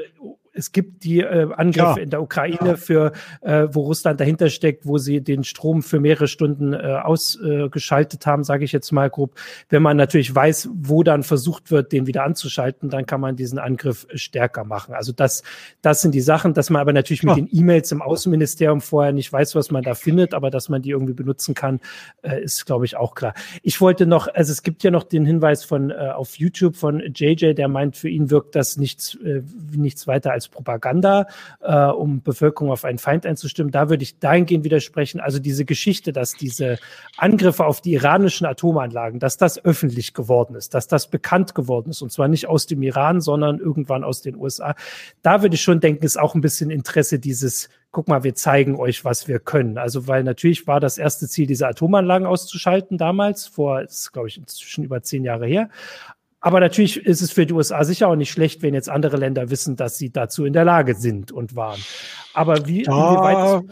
es gibt die äh, Angriffe ja. in der Ukraine ja. für, äh, wo Russland dahinter steckt, wo sie den Strom für mehrere Stunden äh, ausgeschaltet äh, haben, sage ich jetzt mal grob. Wenn man natürlich weiß, wo dann versucht wird, den wieder anzuschalten, dann kann man diesen Angriff stärker machen. Also das, das sind die Sachen, dass man aber natürlich mit den E-Mails im Außenministerium vorher nicht weiß, was man da findet, aber dass man die irgendwie benutzen kann, äh, ist, glaube ich, auch klar. Ich wollte noch, also es gibt ja noch den Hinweis von äh, auf YouTube von JJ, der meint, für ihn wirkt das nichts, äh, nichts weiter als als Propaganda, äh, um Bevölkerung auf einen Feind einzustimmen. Da würde ich dahingehend widersprechen. Also diese Geschichte, dass diese Angriffe auf die iranischen Atomanlagen, dass das öffentlich geworden ist, dass das bekannt geworden ist und zwar nicht aus dem Iran, sondern irgendwann aus den USA. Da würde ich schon denken, ist auch ein bisschen Interesse dieses guck mal, wir zeigen euch, was wir können. Also, weil natürlich war das erste Ziel, diese Atomanlagen auszuschalten damals, vor, ist, glaube ich, inzwischen über zehn Jahre her. Aber natürlich ist es für die USA sicher auch nicht schlecht, wenn jetzt andere Länder wissen, dass sie dazu in der Lage sind und waren. Aber wie, da,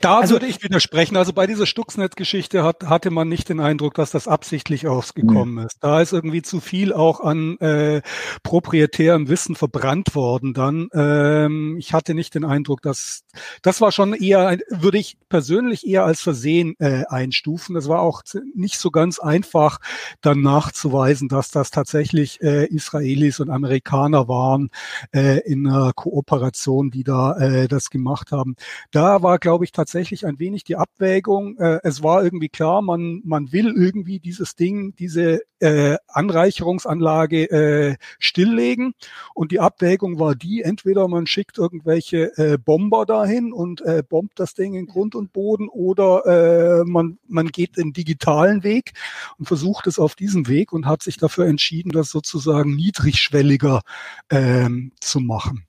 Da also, würde ich widersprechen. Also bei dieser Stuxnet-Geschichte hat, hatte man nicht den Eindruck, dass das absichtlich ausgekommen nee. ist. Da ist irgendwie zu viel auch an äh, proprietärem Wissen verbrannt worden dann. Ähm, ich hatte nicht den Eindruck, dass das war schon eher, würde ich persönlich eher als Versehen äh, einstufen. Das war auch nicht so ganz einfach, dann nachzuweisen, dass das tatsächlich äh, Israelis und Amerikaner waren äh, in einer Kooperation, die da äh, das gemacht haben. Da war, glaube ich, tatsächlich ein wenig die Abwägung. Äh, es war irgendwie klar, man, man will irgendwie dieses Ding, diese äh, Anreicherungsanlage äh, stilllegen. Und die Abwägung war die, entweder man schickt irgendwelche äh, Bomber dahin und äh, bombt das Ding in Grund und Boden oder äh, man, man geht den digitalen Weg und versucht es auf diesem Weg und hat sich dafür entschieden, das sozusagen niedrigschwelliger ähm, zu machen.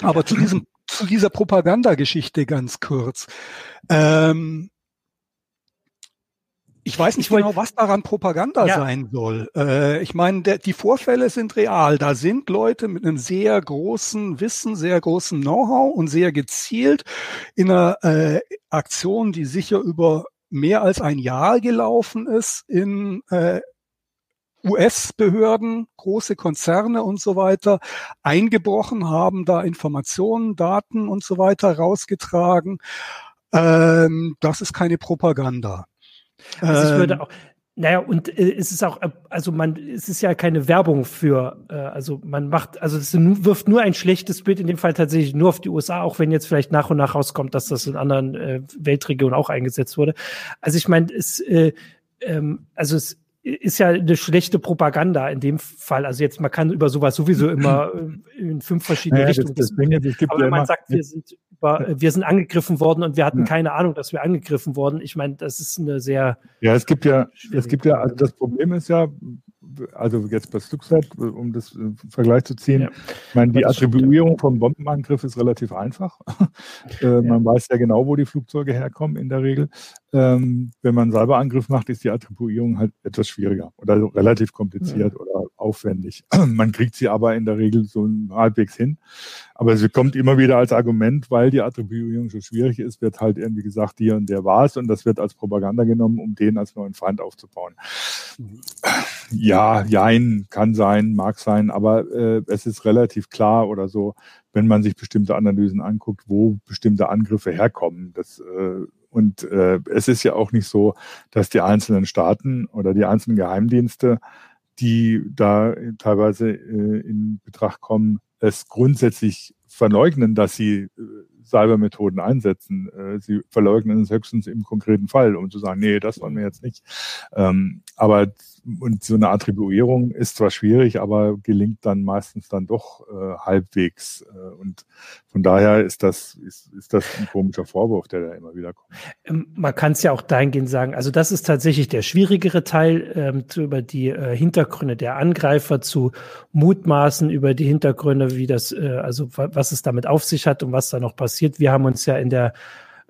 Aber zu diesem zu dieser Propagandageschichte ganz kurz. Ähm, ich weiß nicht ich genau, was daran Propaganda ja. sein soll. Äh, ich meine, der, die Vorfälle sind real. Da sind Leute mit einem sehr großen Wissen, sehr großen Know-how und sehr gezielt in einer äh, Aktion, die sicher über mehr als ein Jahr gelaufen ist, in äh, US-Behörden, große Konzerne und so weiter eingebrochen haben, da Informationen, Daten und so weiter rausgetragen. Ähm, das ist keine Propaganda. Also ich würde ähm, auch, naja, und äh, es ist auch, also man, es ist ja keine Werbung für, äh, also man macht, also es wirft nur ein schlechtes Bild, in dem Fall tatsächlich nur auf die USA, auch wenn jetzt vielleicht nach und nach rauskommt, dass das in anderen äh, Weltregionen auch eingesetzt wurde. Also ich meine, es, äh, ähm, also es ist ja eine schlechte Propaganda in dem Fall. Also jetzt, man kann über sowas sowieso immer in fünf verschiedene naja, Richtungen das, das Ding, gibt Aber ja man sagt, wir sind, über, wir sind angegriffen worden und wir hatten ja. keine Ahnung, dass wir angegriffen wurden. Ich meine, das ist eine sehr. Ja, es gibt ja, es gibt ja, also das Problem ist ja, also jetzt bei Stuxnet, um das im Vergleich zu ziehen, ja. ich meine, die Attribuierung vom Bombenangriff ist relativ einfach. äh, ja. Man weiß ja genau, wo die Flugzeuge herkommen in der Regel. Ähm, wenn man einen Cyberangriff macht, ist die Attribuierung halt etwas schwieriger oder relativ kompliziert ja. oder aufwendig. man kriegt sie aber in der Regel so halbwegs hin. Aber sie kommt immer wieder als Argument, weil die Attribuierung so schwierig ist, wird halt irgendwie gesagt, die und der war es und das wird als Propaganda genommen, um den als neuen Feind aufzubauen. Ja, jein, kann sein, mag sein, aber äh, es ist relativ klar oder so, wenn man sich bestimmte Analysen anguckt, wo bestimmte Angriffe herkommen. Das, äh, und äh, es ist ja auch nicht so, dass die einzelnen Staaten oder die einzelnen Geheimdienste, die da teilweise äh, in Betracht kommen, es grundsätzlich verleugnen, dass sie äh, Cybermethoden einsetzen. Äh, sie verleugnen es höchstens im konkreten Fall, um zu sagen, nee, das wollen wir jetzt nicht. Ähm, aber und so eine Attribuierung ist zwar schwierig, aber gelingt dann meistens dann doch äh, halbwegs. Äh, und von daher ist das, ist, ist das ein komischer Vorwurf, der da immer wieder kommt. Ähm, man kann es ja auch dahingehend sagen, also das ist tatsächlich der schwierigere Teil, ähm, über die äh, Hintergründe der Angreifer zu mutmaßen, über die Hintergründe, wie das, äh, also was es damit auf sich hat und was da noch passiert. Wir haben uns ja in der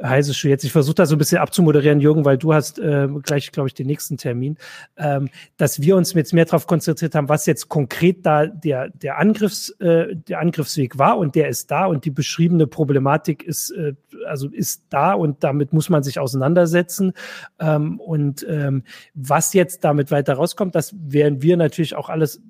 heiße Schuh jetzt. Ich versuche da so ein bisschen abzumoderieren, Jürgen, weil du hast äh, gleich, glaube ich, den nächsten Termin, ähm, dass wir uns jetzt mehr darauf konzentriert haben, was jetzt konkret da der, der, Angriffs, äh, der Angriffsweg war und der ist da und die beschriebene Problematik ist, äh, also ist da und damit muss man sich auseinandersetzen. Ähm, und ähm, was jetzt damit weiter rauskommt, das werden wir natürlich auch alles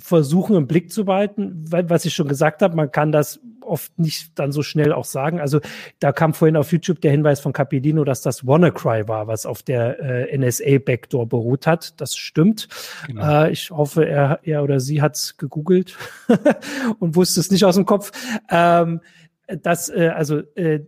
versuchen im Blick zu behalten, weil, was ich schon gesagt habe, man kann das oft nicht dann so schnell auch sagen. Also da kam vorhin auf YouTube der Hinweis von Capellino, dass das WannaCry war, was auf der äh, NSA-Backdoor beruht hat. Das stimmt. Genau. Äh, ich hoffe, er, er oder sie hat es gegoogelt und wusste es nicht aus dem Kopf. Ähm, das, äh, also äh,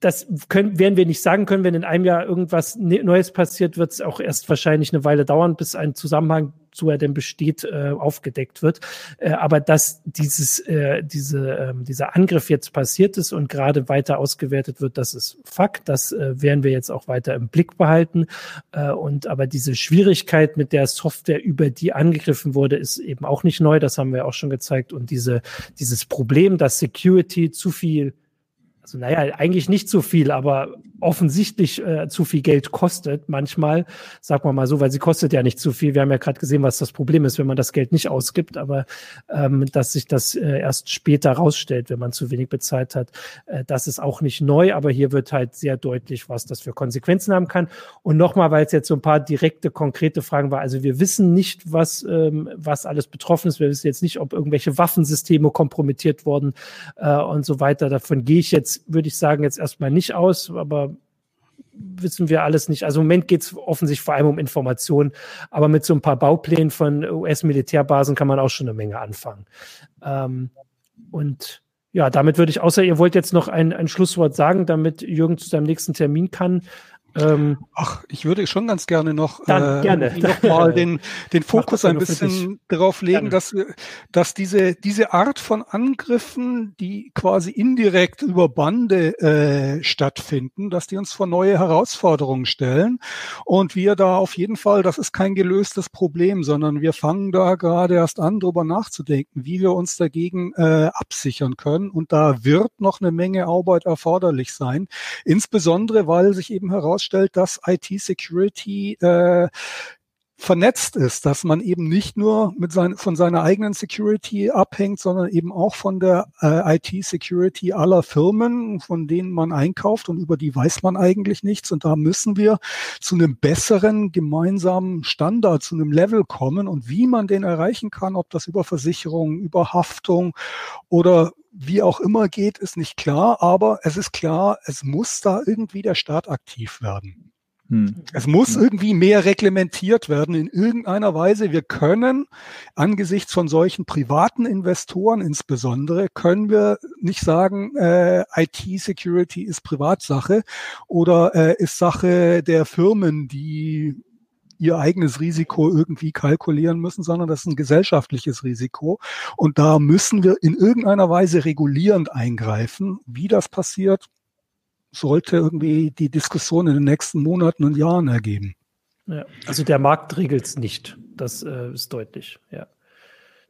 das können, werden wir nicht sagen können, wenn in einem Jahr irgendwas ne-, Neues passiert, wird es auch erst wahrscheinlich eine Weile dauern, bis ein Zusammenhang zu er denn besteht, äh, aufgedeckt wird. Äh, aber dass dieses, äh, diese, äh, dieser Angriff jetzt passiert ist und gerade weiter ausgewertet wird, das ist Fakt. Das äh, werden wir jetzt auch weiter im Blick behalten. Äh, und aber diese Schwierigkeit mit der Software, über die angegriffen wurde, ist eben auch nicht neu. Das haben wir auch schon gezeigt. Und diese, dieses Problem, dass Security zu viel also naja, eigentlich nicht zu viel, aber offensichtlich äh, zu viel Geld kostet manchmal, sagen wir mal so, weil sie kostet ja nicht zu viel. Wir haben ja gerade gesehen, was das Problem ist, wenn man das Geld nicht ausgibt, aber ähm, dass sich das äh, erst später rausstellt, wenn man zu wenig bezahlt hat, äh, das ist auch nicht neu, aber hier wird halt sehr deutlich, was das für Konsequenzen haben kann. Und nochmal, weil es jetzt so ein paar direkte, konkrete Fragen war, also wir wissen nicht, was, ähm, was alles betroffen ist. Wir wissen jetzt nicht, ob irgendwelche Waffensysteme kompromittiert wurden äh, und so weiter. Davon gehe ich jetzt würde ich sagen, jetzt erstmal nicht aus, aber wissen wir alles nicht. Also im Moment geht es offensichtlich vor allem um Informationen, aber mit so ein paar Bauplänen von US-Militärbasen kann man auch schon eine Menge anfangen. Ähm, und ja, damit würde ich, außer ihr wollt jetzt noch ein, ein Schlusswort sagen, damit Jürgen zu seinem nächsten Termin kann, ähm, Ach, ich würde schon ganz gerne noch, dann, äh, gerne. noch mal den, den Fokus ein bisschen darauf legen, dass, wir, dass diese, diese Art von Angriffen, die quasi indirekt über Bande äh, stattfinden, dass die uns vor neue Herausforderungen stellen. Und wir da auf jeden Fall, das ist kein gelöstes Problem, sondern wir fangen da gerade erst an, darüber nachzudenken, wie wir uns dagegen äh, absichern können. Und da wird noch eine Menge Arbeit erforderlich sein, insbesondere weil sich eben heraus herausstellt, dass IT-Security äh, vernetzt ist, dass man eben nicht nur mit sein, von seiner eigenen Security abhängt, sondern eben auch von der äh, IT-Security aller Firmen, von denen man einkauft und über die weiß man eigentlich nichts. Und da müssen wir zu einem besseren gemeinsamen Standard, zu einem Level kommen. Und wie man den erreichen kann, ob das über Versicherung, über Haftung oder wie auch immer geht, ist nicht klar, aber es ist klar, es muss da irgendwie der Staat aktiv werden. Hm. Es muss irgendwie mehr reglementiert werden in irgendeiner Weise. Wir können angesichts von solchen privaten Investoren insbesondere, können wir nicht sagen, äh, IT-Security ist Privatsache oder äh, ist Sache der Firmen, die ihr eigenes Risiko irgendwie kalkulieren müssen, sondern das ist ein gesellschaftliches Risiko. Und da müssen wir in irgendeiner Weise regulierend eingreifen. Wie das passiert, sollte irgendwie die Diskussion in den nächsten Monaten und Jahren ergeben. Ja, also der Markt regelt es nicht. Das äh, ist deutlich, ja.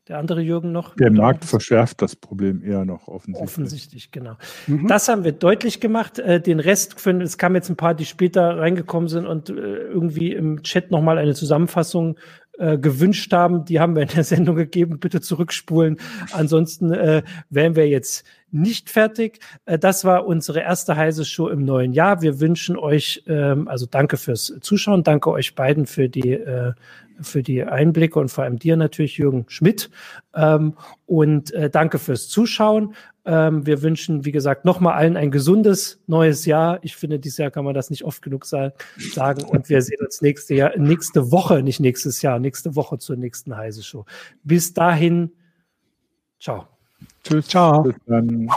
Der andere Jürgen noch? Der Markt verschärft das Problem eher noch offensichtlich. Offensichtlich, genau. Mhm. Das haben wir deutlich gemacht. Äh, den Rest, für, es kamen jetzt ein paar, die später reingekommen sind und äh, irgendwie im Chat nochmal eine Zusammenfassung äh, gewünscht haben. Die haben wir in der Sendung gegeben. Bitte zurückspulen. Ansonsten äh, wären wir jetzt nicht fertig. Äh, das war unsere erste heiße Show im neuen Jahr. Wir wünschen euch, ähm, also danke fürs Zuschauen, danke euch beiden für die, äh, für die Einblicke und vor allem dir natürlich, Jürgen Schmidt. Ähm, und äh, danke fürs Zuschauen. Ähm, wir wünschen, wie gesagt, nochmal allen ein gesundes neues Jahr. Ich finde, dieses Jahr kann man das nicht oft genug sa sagen. Und wir sehen uns nächste, Jahr, nächste Woche, nicht nächstes Jahr, nächste Woche zur nächsten Heise Show. Bis dahin, ciao. Tschüss. Ciao. Bis dann.